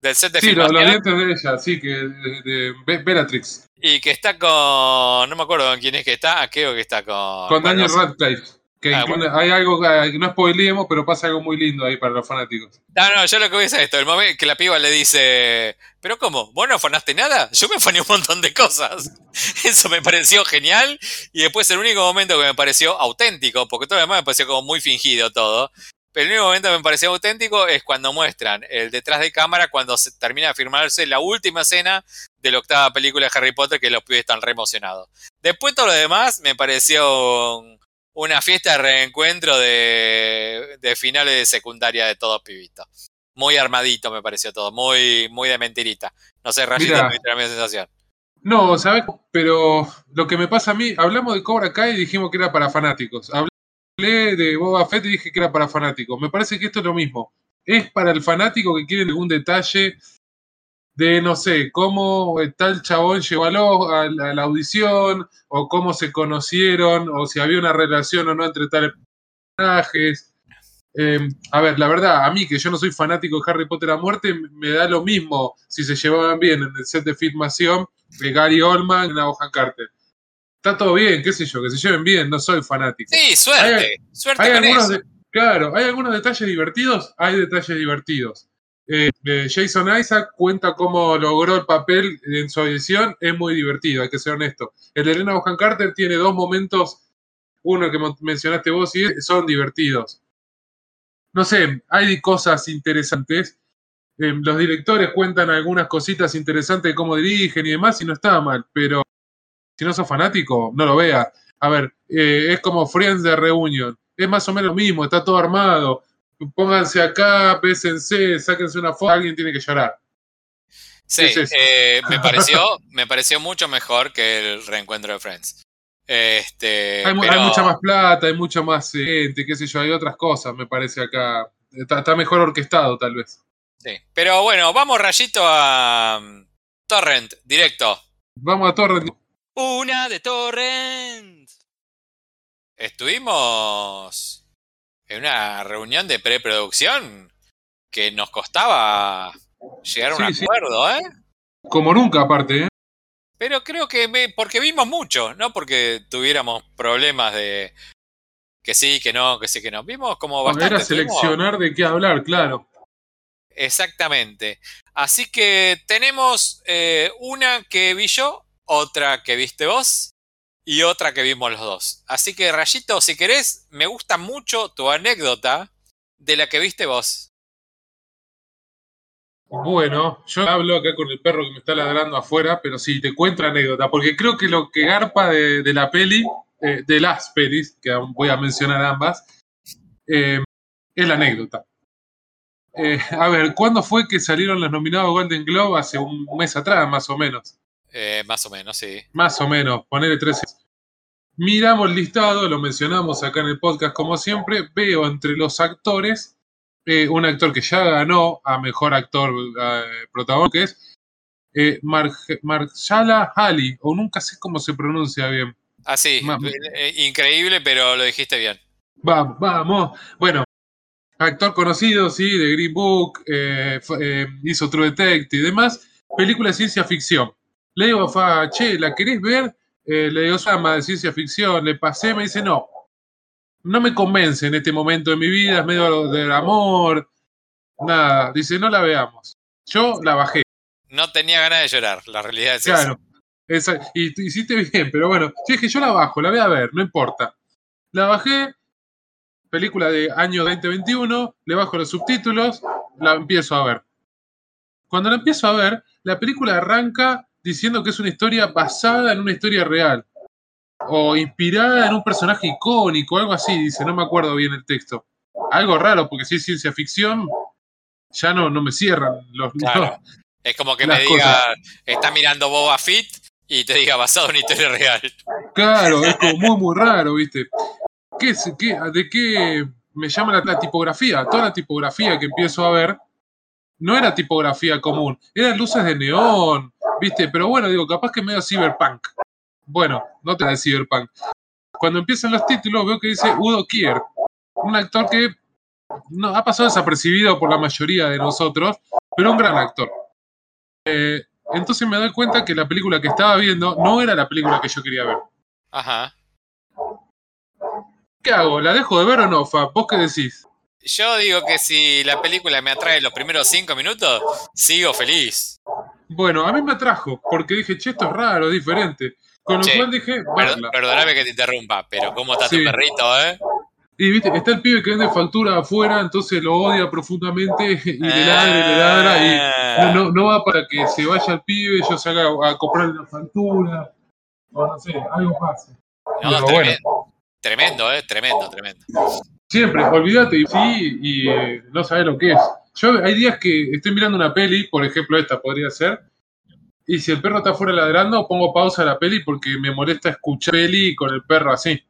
del set de Sí, los, los dientes de ella, sí, que de, de Be- Bellatrix. y que está con. No me acuerdo con quién es que está, creo que está con. Con bueno, Daniel. Radcliffe. Que Ah, incluye- hay algo que no spoileemos, pero pasa algo muy lindo ahí para los fanáticos. No, no, yo lo que voy a es esto, el momento que la piba le dice, pero ¿cómo? ¿Vos no afanaste nada? Yo me afané un montón de cosas. Eso me pareció genial. Y después el único momento que me pareció auténtico, porque todo lo demás me pareció como muy fingido todo. Pero el único momento que me pareció auténtico es cuando muestran el detrás de cámara cuando se termina de firmarse la última escena de la octava película de Harry Potter que los pibes están re emocionados. Después todo lo demás me pareció un- una fiesta de reencuentro de, de finales de secundaria de todos pibitos. Muy armadito me pareció todo, muy, muy de mentirita. No sé, Mira. tuviste la misma sensación. No, ¿sabes? Pero lo que me pasa a mí, hablamos de Cobra Kai y dijimos que era para fanáticos. De Boba Fett y dije que era para fanáticos. Me parece que esto es lo mismo. Es para el fanático que quiere algún detalle de, no sé, cómo tal chabón llegó a, lo- a la, audición, o cómo se conocieron, o si había una relación o no entre tales personajes. Eh, a ver, la verdad, a mí que yo no soy fanático de Harry Potter a muerte, me da lo mismo si se llevaban bien en el set de filmación de Gary Oldman una Bohan Carter. Está todo bien, qué sé yo, que se lleven bien, no soy fanático. Sí, suerte, suerte Hay con algunos, eso. de- claro, hay algunos detalles divertidos, hay detalles divertidos. Eh, eh, Jason Isaac cuenta cómo logró el papel en su audición, es muy divertido, hay que ser honesto. El de Elena Bohan Carter tiene dos momentos, uno que mencionaste vos y son divertidos. No sé, hay cosas interesantes. Eh, los directores cuentan algunas cositas interesantes de cómo dirigen y demás, y no está mal, pero si no sos fanático, no lo veas. A ver, eh, es como Friends de Reunion. Es más o menos lo mismo, está todo armado. Pónganse acá, bésense, sáquense una foto, alguien tiene que llorar. Sí, es eh, me pareció, me pareció mucho mejor que el reencuentro de Friends. Este, Hay, mu- pero- hay mucha más plata, hay mucha más gente, qué sé yo, hay otras cosas, me parece acá. Está, está mejor orquestado, tal vez. sí. Pero bueno, vamos rayito a um, Torrent, directo. Vamos a Torrent. Una de Torrent. Estuvimos en una reunión de preproducción que nos costaba llegar a un Sí, sí. acuerdo, ¿eh? Como nunca, aparte, ¿eh? Pero creo que me- porque vimos mucho, no porque tuviéramos problemas de que sí, que no, que sí, que no. Vimos como bastante. Era seleccionar de qué hablar, claro. Exactamente. Así que tenemos eh, una que vi yo, otra que viste vos y otra que vimos los dos. Así que, Rayito, si querés, me gusta mucho tu anécdota de la que viste vos. Bueno, yo hablo acá con el perro que me está ladrando afuera, pero sí, te cuento anécdota, porque creo que lo que garpa de, de la peli, eh, de las pelis, que aún voy a mencionar ambas, eh, es la anécdota. Eh, a ver, ¿cuándo fue que salieron los nominados Golden Globe? Hace un mes atrás, más o menos. Eh, más o menos, sí. Más o menos, ponerle 13. Miramos el listado, lo mencionamos acá en el podcast como siempre. Veo entre los actores eh, un actor que ya ganó a mejor actor eh, protagonista, que es eh, Mar Ali, o nunca sé cómo se pronuncia bien. Así, Ma- eh, increíble, pero lo dijiste bien. Vamos, vamos. Bueno, actor conocido, sí, de Green Book, eh, eh, hizo True Detective y demás. Película de ciencia ficción. Le digo a Fa, che, ¿la querés ver? Eh, le digo, llama de ciencia ficción. Le pasé, me dice, no. No me convence en este momento de mi vida, es medio del amor. Nada, dice, no la veamos. Yo la bajé, No tenía ganas de llorar, la realidad es claro. esa. Esa- y hiciste bien, pero bueno, yo dije, yo la bajo, la voy a ver, no importa. La bajé, película de año 2021, le bajo los subtítulos, la empiezo a ver. Cuando la empiezo a ver, la película arranca diciendo que es una historia basada en una historia real. O inspirada en un personaje icónico, algo así, dice, no me acuerdo bien el texto. Algo raro, porque si es ciencia ficción, ya no, no me cierran los... Claro. Es como que me diga, está mirando Boba Fett Y te diga basado en historia real. Claro, es como muy, muy raro, ¿viste? ¿Qué, es- qué- ¿De qué me llama la, la tipografía? Toda la tipografía que empiezo a ver no era tipografía común, eran luces de neón, ¿viste? Pero bueno, digo, capaz que medio cyberpunk. Bueno, no te da de cyberpunk. Cuando empiezan los títulos veo que dice Udo Kier, un actor que no, ha pasado desapercibido por la mayoría de nosotros, pero un gran actor. Eh, entonces me doy cuenta que la película que estaba viendo no era la película que yo quería ver. Ajá. ¿Qué hago? ¿La dejo de ver o no, Fa? ¿Vos qué decís? Yo digo que si la película me atrae los primeros cinco minutos, sigo feliz. Bueno, a mí me atrajo, porque dije, che, esto es raro, es diferente. Con lo cual dije, verla. perdóname que te interrumpa, pero ¿cómo está Sí. tu perrito, eh? Y viste, está el pibe que vende factura afuera, entonces lo odia profundamente y le ladra y le ladra y Ah. no, va para que se vaya el pibe, yo salga a comprar la factura, o no sé, algo pase. No, Pero tremendo, tremendo, eh, tremendo, tremendo. Siempre, olvídate, y sí, y eh, no sabes lo que es. Yo hay días que estoy mirando una peli, por ejemplo esta podría ser, y si el perro está afuera ladrando, pongo pausa a la peli porque me molesta escuchar peli con el perro así.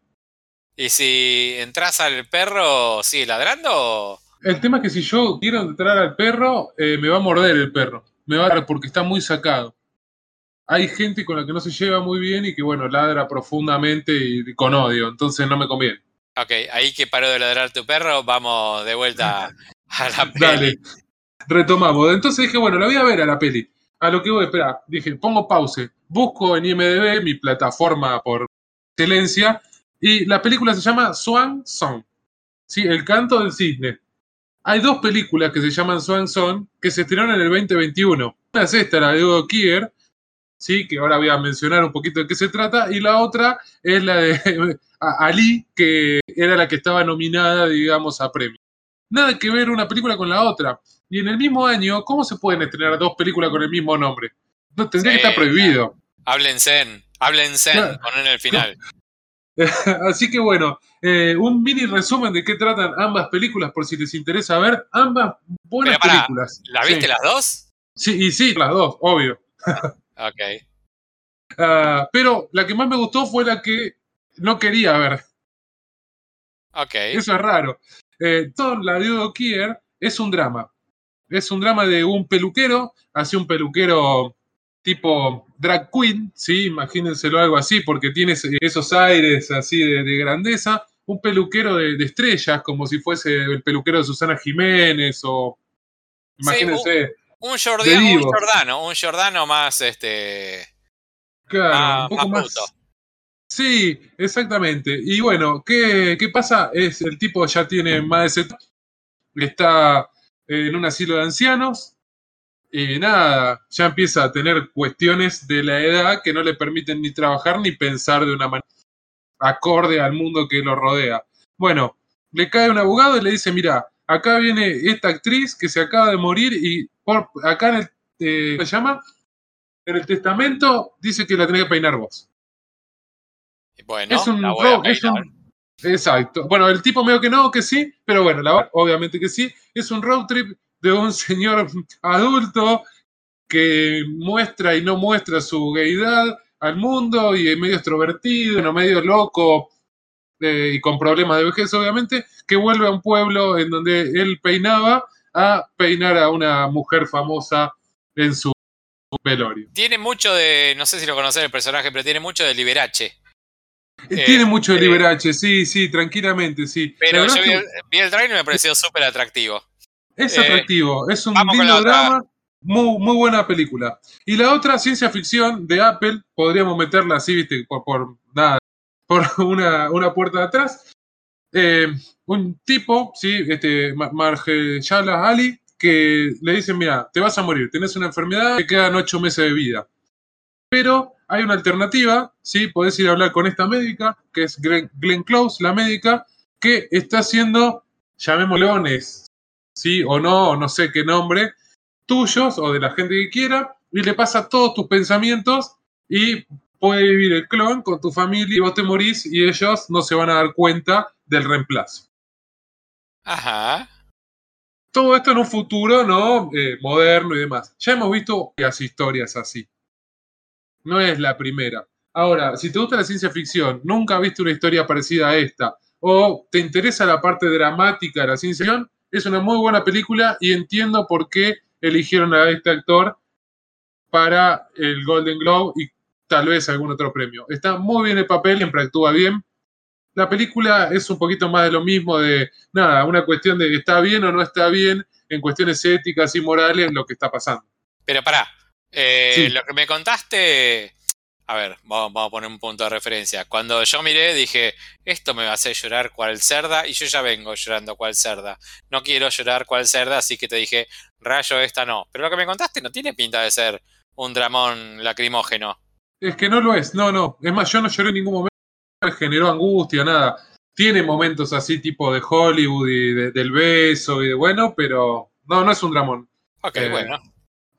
Y si entras al perro, ¿sigue ladrando? El tema es que si yo quiero entrar al perro, eh, me va a morder el perro. Me va a porque está muy sacado. Hay gente con la que no se lleva muy bien y que, bueno, ladra profundamente y con odio, entonces no me conviene. Ok, ahí que paró de ladrar tu perro, vamos de vuelta a la peli. Dale, retomamos. Entonces dije, bueno, la voy a ver a la peli. A lo que voy, espera, dije, pongo pause, busco en IMDB, mi plataforma por excelencia, y la película se llama Swan Song. Sí, El canto del cisne. Hay dos películas que se llaman Swan Song que se estrenaron en el 2021. Una es esta, la de Udo Kier, sí, que ahora voy a mencionar un poquito de qué se trata, y la otra es la de Ali, que era la que estaba nominada, digamos, a premio. Nada que ver una película con la otra. Y en el mismo año, ¿cómo se pueden estrenar dos películas con el mismo nombre? No tendría Sí, que estar prohibido. Háblense, háblense, Claro. ponen el final. Así que bueno, eh, un mini resumen de qué tratan ambas películas, por si les interesa ver. Ambas buenas películas. ¿La viste sí. las dos? Sí, y sí, las dos, obvio. Ok. Ah, pero la que más me gustó fue la que no quería ver. Ok. Eso es raro. Eh, la de Udo Kier es un drama. Es un drama de un peluquero, hace un peluquero tipo drag queen, ¿sí? Imagínenselo algo así, porque tiene esos aires así de, de grandeza. Un peluquero de, de estrellas, como si fuese el peluquero de Susana Jiménez o... Imagínense, Un, Jordi- un Divo. Jordano, un Jordano más este. claro, ah, un poco más más... Sí, exactamente. Y bueno, ¿qué, qué pasa? Es el tipo ya tiene más de 70, está en un asilo de ancianos y nada, ya empieza a tener cuestiones de la edad que no le permiten ni trabajar ni pensar de una manera acorde al mundo que lo rodea. Bueno, le cae un abogado y le dice, mira, acá viene esta actriz que se acaba de morir y por, acá en el, eh, ¿cómo se llama? En el testamento dice que la tenés que peinar vos. Bueno, es un la voy a road- es un-. Exacto. Bueno, el tipo medio que no, que sí, pero bueno, la, obviamente que sí. Es un road trip de un señor adulto que muestra y no muestra su gaydad al mundo y es medio extrovertido, bueno, medio loco eh, y con problemas de vejez, obviamente, que vuelve a un pueblo en donde él peinaba a peinar a una mujer famosa en su velorio. Tiene mucho de. No sé si lo conocen el personaje, pero tiene mucho de Liberace. Eh, Tiene mucho de eh, Liberace, sí, sí, tranquilamente, sí. Pero yo vi el, vi el trailer y me pareció súper atractivo. Es Eh, atractivo, es un lindo drama, muy, muy buena película. Y la otra, ciencia ficción de Apple, podríamos meterla así, viste, por, por nada, por una, una puerta de atrás. Eh, un tipo, sí, este, Ma- Marjala Ali, que le dicen, mira, te vas a morir, tenés una enfermedad, te quedan ocho meses de vida. Pero hay una alternativa, sí, podés ir a hablar con esta médica, que es Glenn, Close, la médica, que está haciendo, llamémosle leones, sí o no, o no sé qué nombre, tuyos o de la gente que quiera, y le pasa todos tus pensamientos y puede vivir el clon con tu familia y vos te morís y ellos no se van a dar cuenta del reemplazo. Ajá. Todo esto en un futuro, ¿no? Eh, moderno y demás. Ya hemos visto varias historias así. No es la primera. Ahora, si te gusta la ciencia ficción, nunca viste una historia parecida a esta, o te interesa la parte dramática de la ciencia ficción, es una muy buena película y entiendo por qué eligieron a este actor para el Golden Globe y tal vez algún otro premio. Está muy bien el papel, siempre actúa bien. La película es un poquito más de lo mismo, de nada, una cuestión de está bien o no está bien en cuestiones éticas y morales lo que está pasando. Pero pará, eh, lo que me contaste, a ver, vamos, a poner un punto de referencia. Cuando yo miré dije, esto me va a hacer llorar cual cerda y yo ya vengo llorando cual cerda. No quiero llorar cual cerda, así que te dije, rayo, esta no. Pero lo que me contaste no tiene pinta de ser un dramón lacrimógeno. Es que no lo es, no, no. Es más, yo no lloré en ningún momento, me generó angustia, nada. Tiene momentos así tipo de Hollywood y del beso y de bueno, pero no, no es un dramón. Ok, eh, bueno.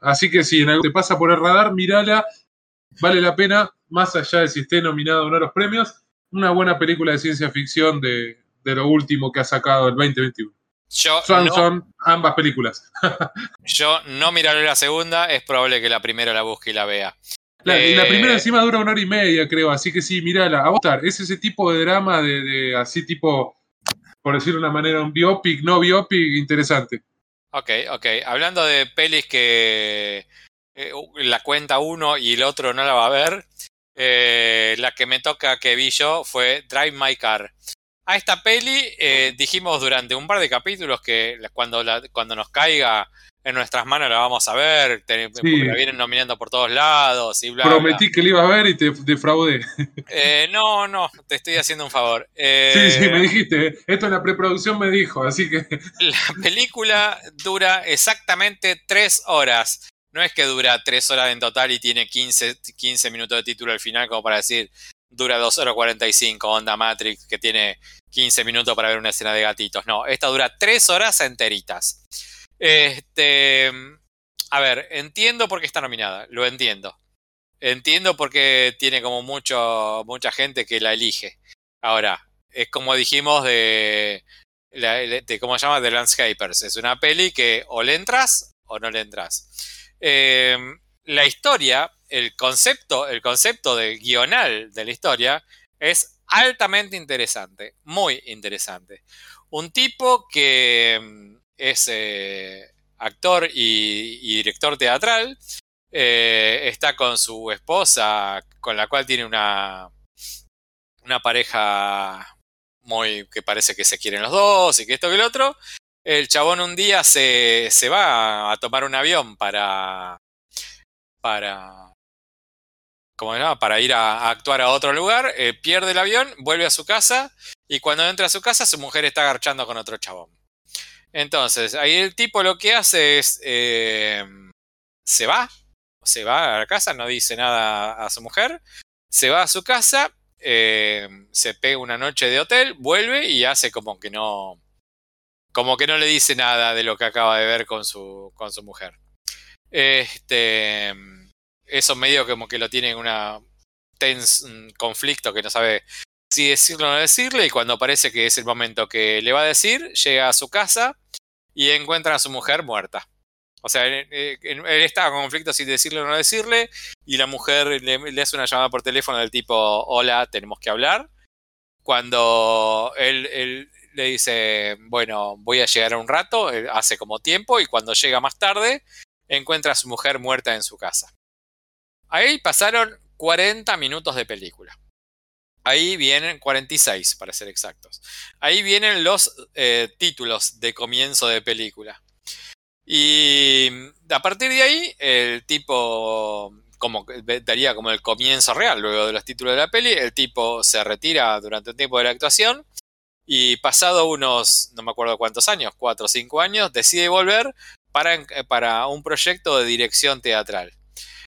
Así que si en algo te pasa por el radar, mírala. Vale la pena, más allá de si esté nominado o no a los premios, una buena película de ciencia ficción de, lo último que ha sacado el 2021. Yo son, ambas películas. yo no miraré la segunda, es probable que la primera la busque y la vea. La, la primera eh, encima dura una hora y media, creo, así que sí, mírala. A votar, es ese tipo de drama de, así tipo, por decirlo de una manera, un biopic, no biopic, interesante. Ok, ok. Hablando de pelis que eh, la cuenta uno y el otro no la va a ver, eh, la que me toca que vi yo fue Drive My Car. A esta peli dijimos durante un par de capítulos que cuando, la, cuando nos caiga en nuestras manos la vamos a ver, porque la vienen nominando por todos lados y bla. Prometí que la iba a ver y te defraudé. Eh, no, no, te estoy haciendo un favor. sí, sí, me dijiste, esto en la preproducción me dijo, así que... La película dura exactamente tres horas. No es que dura tres horas en total y tiene 15, 15 minutos de título al final, como para decir, dura 2 horas 45, onda Matrix, que tiene 15 minutos para ver una escena de gatitos. No, esta dura tres horas enteritas. Este, a ver, entiendo por qué está nominada, lo entiendo. Entiendo porque tiene como mucho, mucha gente que la elige. Ahora, es como dijimos de, de ¿cómo se llama? The Landscapers. Es una peli que o le entras o no le entras. Em, la historia, el concepto, el concepto de guional de la historia es altamente interesante, muy interesante. Un tipo que es eh, actor y, director teatral. Eh, está con su esposa, con la cual tiene una, una pareja muy que parece que se quieren los dos y que esto que el otro. El chabón un día se, se va a tomar un avión para. para. ¿Cómo se Para ir a, actuar a otro lugar. Eh, pierde el avión, vuelve a su casa. Y cuando entra a su casa, su mujer está agarchando con otro chabón. Entonces, ahí el tipo lo que hace es, eh, se va, se va a la casa, no dice nada a su mujer, se va a su casa, eh, se pega una noche de hotel, vuelve y hace como que no, como que no le dice nada de lo que acaba de ver con su, con su mujer. Este, eso medio como que lo tiene en una conflicto que no sabe si decirlo o no decirle, y cuando parece que es el momento que le va a decir, llega a su casa y encuentra a su mujer muerta. O sea, él, está en conflicto si decirle o no decirle, y la mujer le, hace una llamada por teléfono del tipo, hola, tenemos que hablar. Cuando él, le dice, bueno, voy a llegar a un rato, hace como tiempo, y cuando llega más tarde, encuentra a su mujer muerta en su casa. Ahí pasaron 40 minutos de película. Ahí vienen 46, para ser exactos. Ahí vienen los eh, títulos de comienzo de película. Y a partir de ahí, el tipo, como daría como el comienzo real, luego de los títulos de la peli, el tipo se retira durante un tiempo de la actuación y pasado unos, no me acuerdo cuántos años, cuatro o cinco años, decide volver para, para un proyecto de dirección teatral.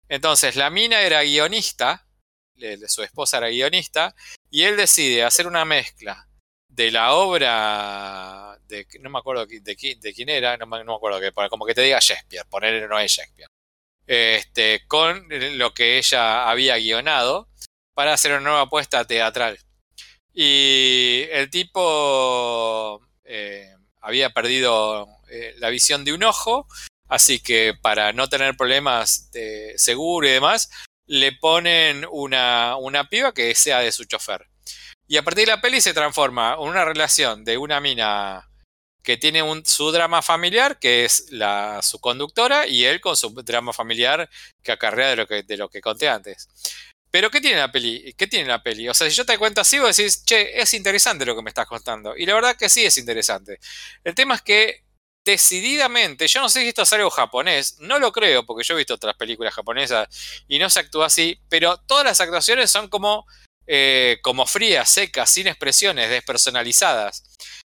Entonces, la mina era guionista su esposa era guionista, y él decide hacer una mezcla de la obra de no me acuerdo de, de quién era, no me, acuerdo que como que te diga Shakespeare, poner no es Shakespeare. Este, con lo que ella había guionado para hacer una nueva apuesta teatral. Y el tipo eh, había perdido eh, la visión de un ojo, así que para no tener problemas de seguro y demás, le ponen una, una piba que sea de su chofer. Y a partir de la peli se transforma en una relación de una mina que tiene un, su drama familiar, que es la, su conductora, y él con su drama familiar que acarrea de lo que, de lo que conté antes. Pero ¿qué tiene la peli? ¿Qué tiene la peli? O sea, si yo te cuento así, vos decís, che, es interesante lo que me estás contando. Y la verdad que sí es interesante. El tema es que decididamente, yo no sé si esto es algo japonés, no lo creo, porque yo he visto otras películas japonesas y no se actúa así, pero todas las actuaciones son como, eh, como frías, secas, sin expresiones, despersonalizadas.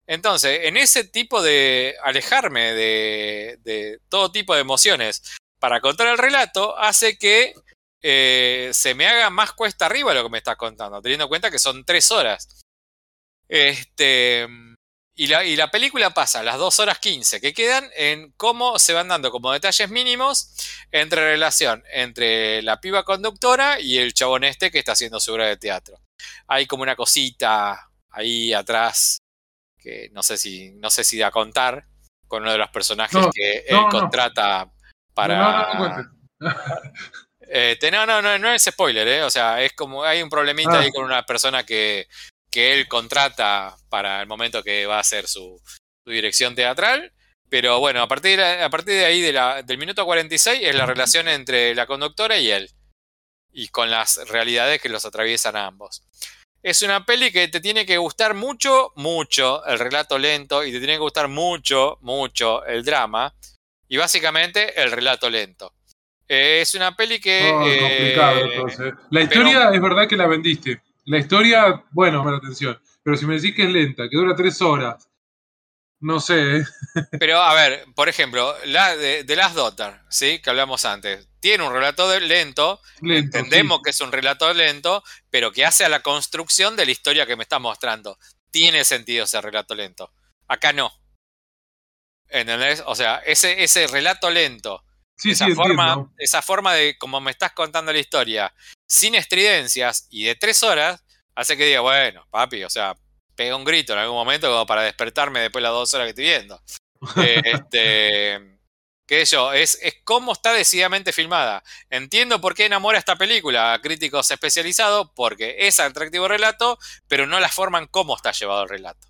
Entonces, en ese tipo de alejarme de, todo tipo de emociones para contar el relato, hace que eh, se me haga más cuesta arriba lo que me estás contando, teniendo en cuenta que son tres horas. Este, y, la, y la película pasa las dos horas 15 que quedan en cómo se van dando como detalles mínimos entre relación entre la piba conductora y el chabón este que está haciendo su obra de teatro. Hay como una cosita ahí atrás que no sé si, no sé si da a contar con uno de los personajes que él contrata para. Este, no, no, no, no es spoiler, ¿eh? O sea, es como hay un problemita ahí ah. con una persona que, que él contrata para el momento que va a hacer su, dirección teatral. Pero bueno, a partir, a partir de ahí, de la, del minuto 46, es la relación entre la conductora y él. Y con las realidades que los atraviesan a ambos. Es una peli que te tiene que gustar mucho, mucho el relato lento y te tiene que gustar mucho, mucho el drama. Y básicamente el relato lento. Eh, es una peli que. Oh, complicado, eh, entonces. La historia es verdad que la vendiste. La historia, bueno, la atención. Pero si me decís que es lenta, que dura tres horas, no sé. ¿eh? Pero a ver, por ejemplo, la de, de Last Daughter, ¿sí? Que hablamos antes. Tiene un relato lento, entendemos que es un relato lento, pero que hace a la construcción de la historia que me está mostrando. Tiene sentido ese relato lento. Acá no. ¿Entendés? O sea, ese, ese relato lento esa, forma, esa forma de como me estás contando la historia, sin estridencias y de tres horas, hace que diga, bueno, papi, o sea, pega un grito en algún momento como para despertarme después de las dos horas que estoy viendo. Eh, este, que yo, es, es cómo está decididamente filmada. Entiendo por qué enamora esta película a críticos especializados, porque es atractivo relato, pero no la forma en cómo está llevado el relato.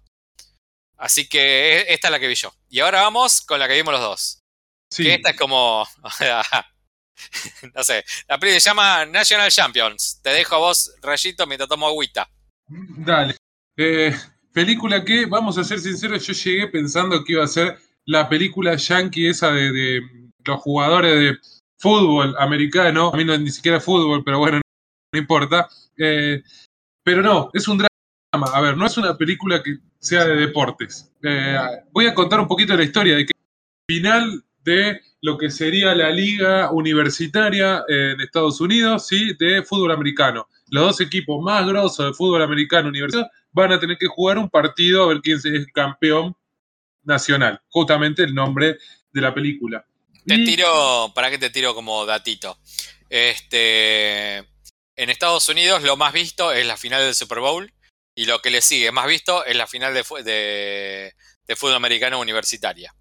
Así que e, esta es la que vi yo. Y ahora vamos con la que vimos los dos. Que esta es como. no sé. La película se llama National Champions. Te dejo a vos, Rayito, mientras tomo agüita. Dale. Eh, película que, vamos a ser sinceros, yo llegué pensando que iba a ser la película yankee esa de, los jugadores de fútbol americano. A mí no ni siquiera fútbol, pero bueno, no, importa. Eh, pero no, es un drama. A ver, no es una película que sea de deportes. Eh, voy a contar un poquito de la historia de que final de lo que sería la liga universitaria en Estados Unidos, ¿sí? De fútbol americano. Los dos equipos más grosos de fútbol americano universitario van a tener que jugar un partido a ver quién es el campeón nacional. Justamente el nombre de la película. Te tiro, para que te tiro como datito. Este, en Estados Unidos lo más visto es la final del Super Bowl y lo que le sigue más visto es la final de, de fútbol americano universitaria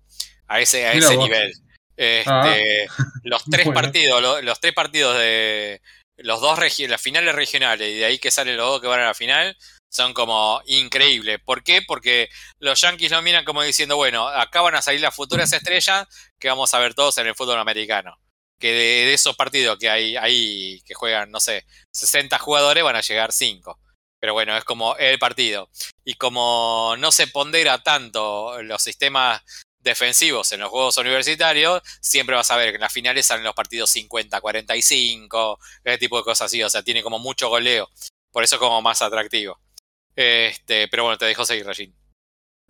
a ese, a ese nivel. Este, ah. los tres partidos, los, tres partidos de los dos las finales regionales y de ahí que salen los dos que van a la final son como increíbles. ¿Por qué? Porque los Yankees lo miran como diciendo, bueno, acá van a salir las futuras estrellas que vamos a ver todos en el fútbol americano. Que de, esos partidos que hay ahí que juegan, no sé, 60 jugadores van a llegar 5. Pero bueno, es como el partido. Y como no se pondera tanto los sistemas defensivos en los juegos universitarios, siempre vas a ver que en las finales salen los partidos 50-45, ese tipo de cosas así, o sea, tiene como mucho goleo, por eso como más atractivo. Este, pero bueno, te dejo seguir, Regin.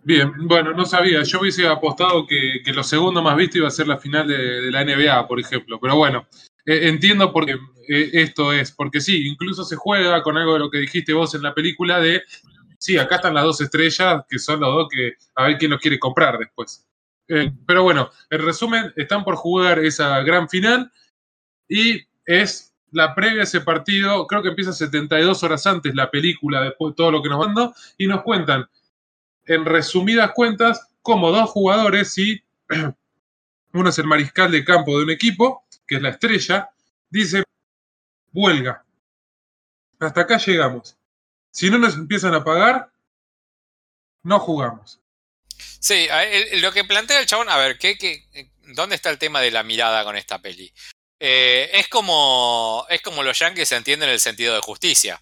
Bien, bueno, no sabía, yo hubiese apostado que, que lo segundo más visto iba a ser la final de, la NBA, por ejemplo, pero bueno, eh, entiendo por qué eh, esto es, porque sí, incluso se juega con algo de lo que dijiste vos en la película de, sí, acá están las dos estrellas, que son los dos que, a ver quién los quiere comprar después. Eh, pero bueno, en resumen, están por jugar esa gran final y es la previa a ese partido, creo que empieza 72 horas antes la película, después de todo lo que nos mandó, y nos cuentan, en resumidas cuentas, como dos jugadores, ¿sí? uno es el mariscal de campo de un equipo, que es la estrella, dice, huelga. Hasta acá llegamos. Si no nos empiezan a pagar, no jugamos. Sí, lo que plantea el chabón, a ver, ¿qué, qué, ¿dónde está el tema de la mirada con esta peli? Eh, es, como, es como los yankees entienden el sentido de justicia.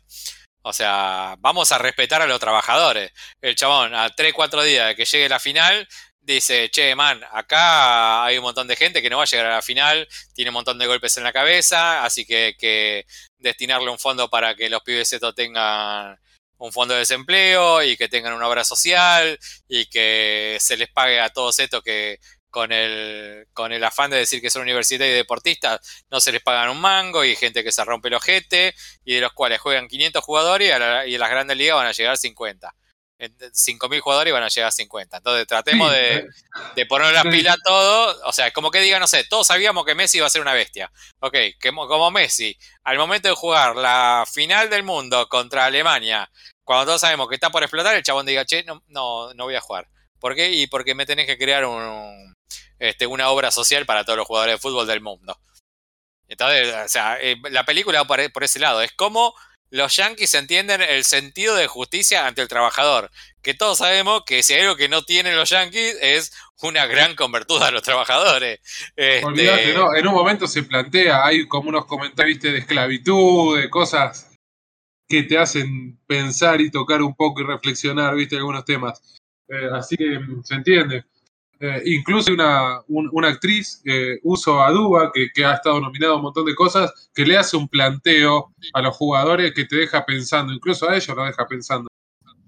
O sea, vamos a respetar a los trabajadores. El chabón, a 3, 4 días de que llegue la final, dice, che, man, acá hay un montón de gente que no va a llegar a la final, tiene un montón de golpes en la cabeza, así que, que destinarle un fondo para que los pibes estos tengan un fondo de desempleo y que tengan una obra social y que se les pague a todos estos que con el, con el afán de decir que son universitarios y deportistas, no se les pagan un mango y gente que se rompe el ojete y de los cuales juegan 500 jugadores y, en las grandes ligas van a llegar 50. 5.000 jugadores van a llegar a 50. Entonces tratemos de, de, poner la pila a todo. O sea, como que diga, no sé, todos sabíamos que Messi iba a ser una bestia. Ok, como Messi, al momento de jugar la final del mundo contra Alemania, cuando todos sabemos que está por explotar, el chabón diga, che, no, no, no voy a jugar. ¿Por qué? Y porque me tenés que crear un, este, una obra social para todos los jugadores de fútbol del mundo. Entonces, o sea, eh, la película va por, por ese lado. Es como los yankees entienden el sentido de justicia ante el trabajador. Que todos sabemos que si hay algo que no tienen los yankees es una gran convertuda a los trabajadores. Este... en un momento se plantea, hay como unos comentarios de esclavitud, de cosas que te hacen pensar y tocar un poco y reflexionar, viste, algunos temas. Eh, así que mm, se entiende. Eh, incluso una, una actriz, eh, Uso Aduba, que, ha estado nominada a un montón de cosas, que le hace un planteo a los jugadores que te deja pensando, incluso a ellos lo deja pensando.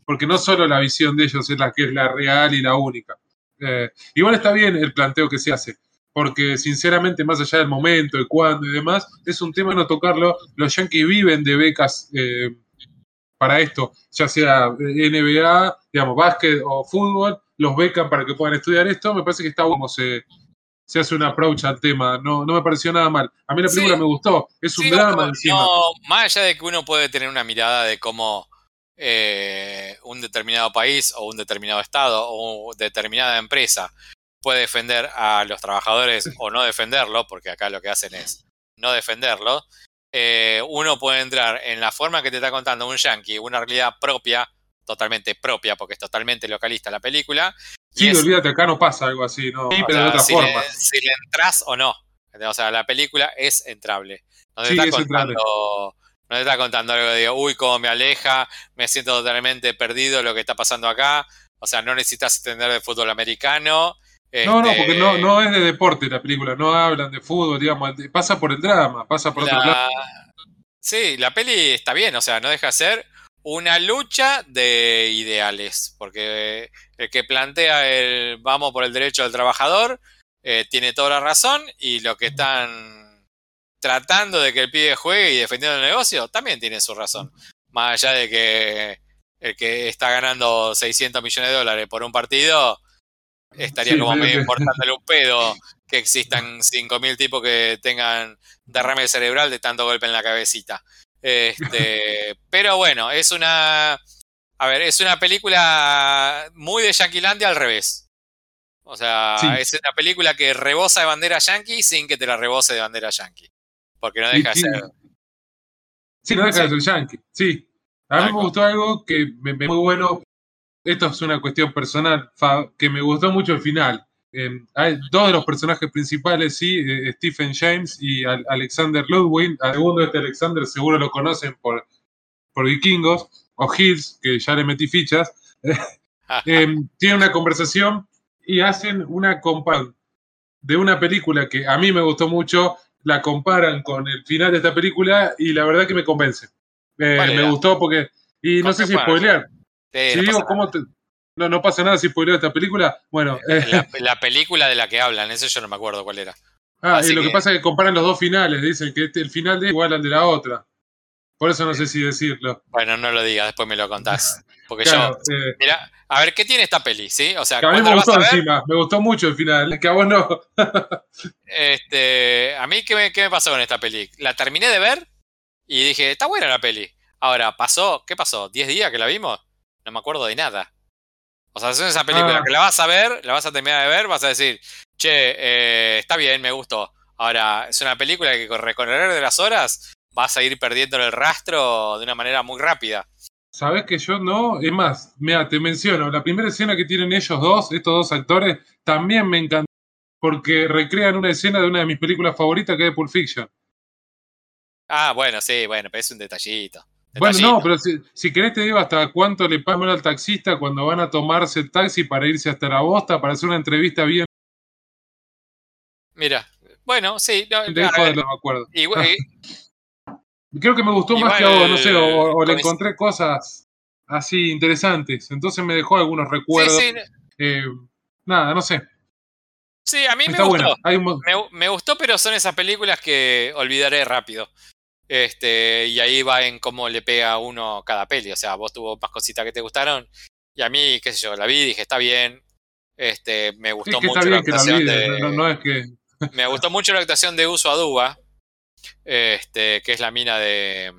Porque no solo la visión de ellos es la que es la real y la única. Eh, igual está bien el planteo que se hace, porque sinceramente, más allá del momento, y cuándo y demás, es un tema no tocarlo. Los Yankees viven de becas eh, para esto, ya sea NBA, digamos, básquet o fútbol, los becan para que puedan estudiar esto. Me parece que está como se, se hace un approach al tema. No, no me pareció nada mal. A mí la película me gustó. Es un drama encima. más allá de que uno puede tener una mirada de cómo eh, un determinado país o un determinado estado o determinada empresa puede defender a los trabajadores o no defenderlo, porque acá lo que hacen es no defenderlo, eh, uno puede entrar en la forma que te está contando un yankee, una realidad propia, totalmente propia, porque es totalmente localista la película. Sí, olvídate, acá no pasa algo así, ¿no? pero de otra si forma. Le, si le entras o no. O sea, la película es entrable. No te, está, contando, no te está contando algo de, uy, cómo me aleja, me siento totalmente perdido lo que está pasando acá. O sea, no necesitas entender de fútbol americano. No, no, porque no, no es de deporte la película, no hablan de fútbol, digamos, pasa por el drama, pasa por la... otro lado. Sí, la peli está bien, o sea, no deja de ser una lucha de ideales, porque el que plantea el vamos por el derecho del trabajador eh, tiene toda la razón y lo que están tratando de que el pibe juegue y defendiendo el negocio también tiene su razón. Más allá de que el que está ganando 600 millones de dólares por un partido estaría sí, como medio importándole un pedo que existan 5.000 tipos que tengan derrame cerebral de tanto golpe en la cabecita. Este, pero bueno, es una. A ver, es una película muy de Yanquilandia al revés. O sea, sí. es una película que rebosa de bandera yankee sin que te la rebose de bandera yankee. Porque no deja de ser. Sí, no deja de ser yankee. Sí. A mí me gustó algo que me, me muy bueno. Esto es una cuestión personal, que me gustó mucho el final. Eh, hay dos de los personajes principales, sí, eh, Stephen James y Al Alexander Ludwig. Al segundo, este Alexander, seguro lo conocen por, por Vikingos, o Hills, que ya le metí fichas. eh, tienen una conversación y hacen una comparación de una película que a mí me gustó mucho, la comparan con el final de esta película y la verdad que me convence. Me gustó porque, y no sé si spoilear. Sí, si digo, ¿cómo te, no, no pasa nada si spoileo esta película. Bueno. Eh, la, la, película de la que hablan, eso yo no me acuerdo cuál era. Ah, Así y lo que... que... pasa es que comparan los dos finales, dicen que este, el final de igual al de la otra. Por eso no sé si decirlo. Bueno, no lo digas, después me lo contás. Porque claro, yo. Eh, mira, a ver, ¿qué tiene esta peli? ¿Sí? O sea, que a mí me gustó encima, me gustó mucho el final, que a vos no. este, a mí, ¿qué me, ¿qué me pasó con esta peli? La terminé de ver y dije, está buena la peli. Ahora, pasó, ¿qué pasó? ¿10 días que la vimos? No me acuerdo de nada. O sea, es esa película ah. que la vas a ver, la vas a terminar de ver, vas a decir, che, eh, está bien, me gustó. Ahora, es una película que con recorrer de las horas vas a ir perdiendo el rastro de una manera muy rápida. Sabes que yo no, es más, mira, te menciono, la primera escena que tienen ellos dos, estos dos actores, también me encantó porque recrean una escena de una de mis películas favoritas que es Pulp Fiction. Ah, bueno, sí, bueno, pero es un detallito. Bueno, no, pero si, si, querés te digo hasta cuánto le pagan al taxista cuando van a tomarse el taxi para irse hasta la bosta para hacer una entrevista bien. Mira, bueno, sí. No, de no me acuerdo. Creo que me gustó más que a vos, no sé, o, o le encontré cosas así interesantes. Entonces me dejó algunos recuerdos. Sí, sí. Eh, nada, no sé. Sí, a mí me gustó. Me, me, gustó, pero son esas películas que olvidaré rápido. Este, y ahí va en cómo le pega a uno cada peli. O sea, vos tuvo más cositas que te gustaron. Y a mí, qué sé yo, la vi, dije, está bien. Este, me gustó mucho la actuación de. No, es que... me gustó mucho la actuación de Uso Aduba. Este, que es la mina de.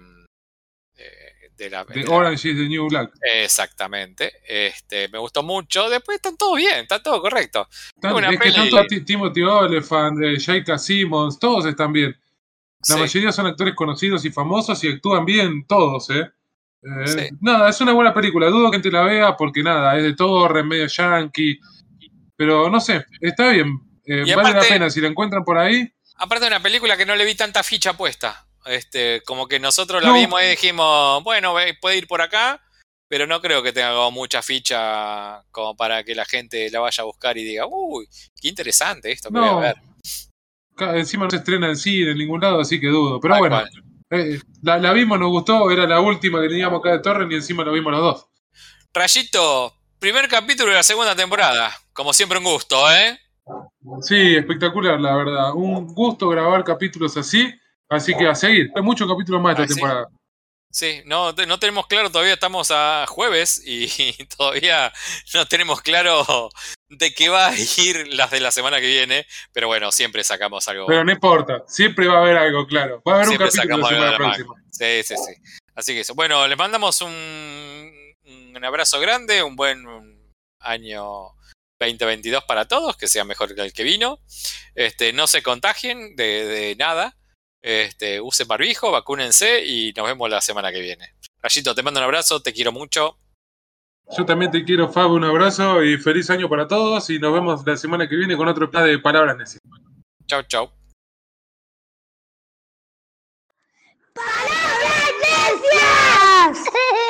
De, la, de, Orange is the New Black. Exactamente. Este, me gustó mucho. Después están todos bien, está todo correcto. es que tanto Timothy Olyphant, eh, J.K. Simmons, todos están bien. La mayoría son actores conocidos y famosos y actúan bien todos, ¿eh? eh nada, es una buena película. Dudo que te la vea porque nada, es de torre, medio yankee. Pero no sé, está bien. Eh, vale la pena si la encuentran por ahí. Aparte de una película que no le vi tanta ficha puesta. Este, como que nosotros la vimos y dijimos, bueno, puede ir por acá, pero no creo que tenga mucha ficha como para que la gente la vaya a buscar y diga, uy, qué interesante esto que voy a ver. Encima no se estrena en cine en ningún lado, así que dudo. Pero bueno, eh, la, vimos, nos gustó, era la última que teníamos acá de Torre y encima lo vimos los dos. Rayito, primer capítulo de la segunda temporada. Como siempre, un gusto, ¿eh? Sí, espectacular, la verdad. Un gusto grabar capítulos así. Así que a seguir. Hay muchos capítulos más esta ah, temporada. Sí, no, no tenemos claro, todavía estamos a jueves y todavía no tenemos claro de qué va a ir las de la semana que viene, pero bueno, siempre sacamos algo. Pero no importa, siempre va a haber algo, claro. Va a haber un capítulo la semana próxima. Sí, sí, sí. Así que eso. Bueno, les mandamos un, un abrazo grande, un buen año 2022 para todos, que sea mejor que el que vino. Este, no se contagien de, de nada. Este, usen barbijo, vacúnense y nos vemos la semana que viene. Rayito, te mando un abrazo, te quiero mucho. Yo también te quiero, Fabio, un abrazo y feliz año para todos y nos vemos la semana que viene con otro plan de palabras Chau, chau. ¡Palabras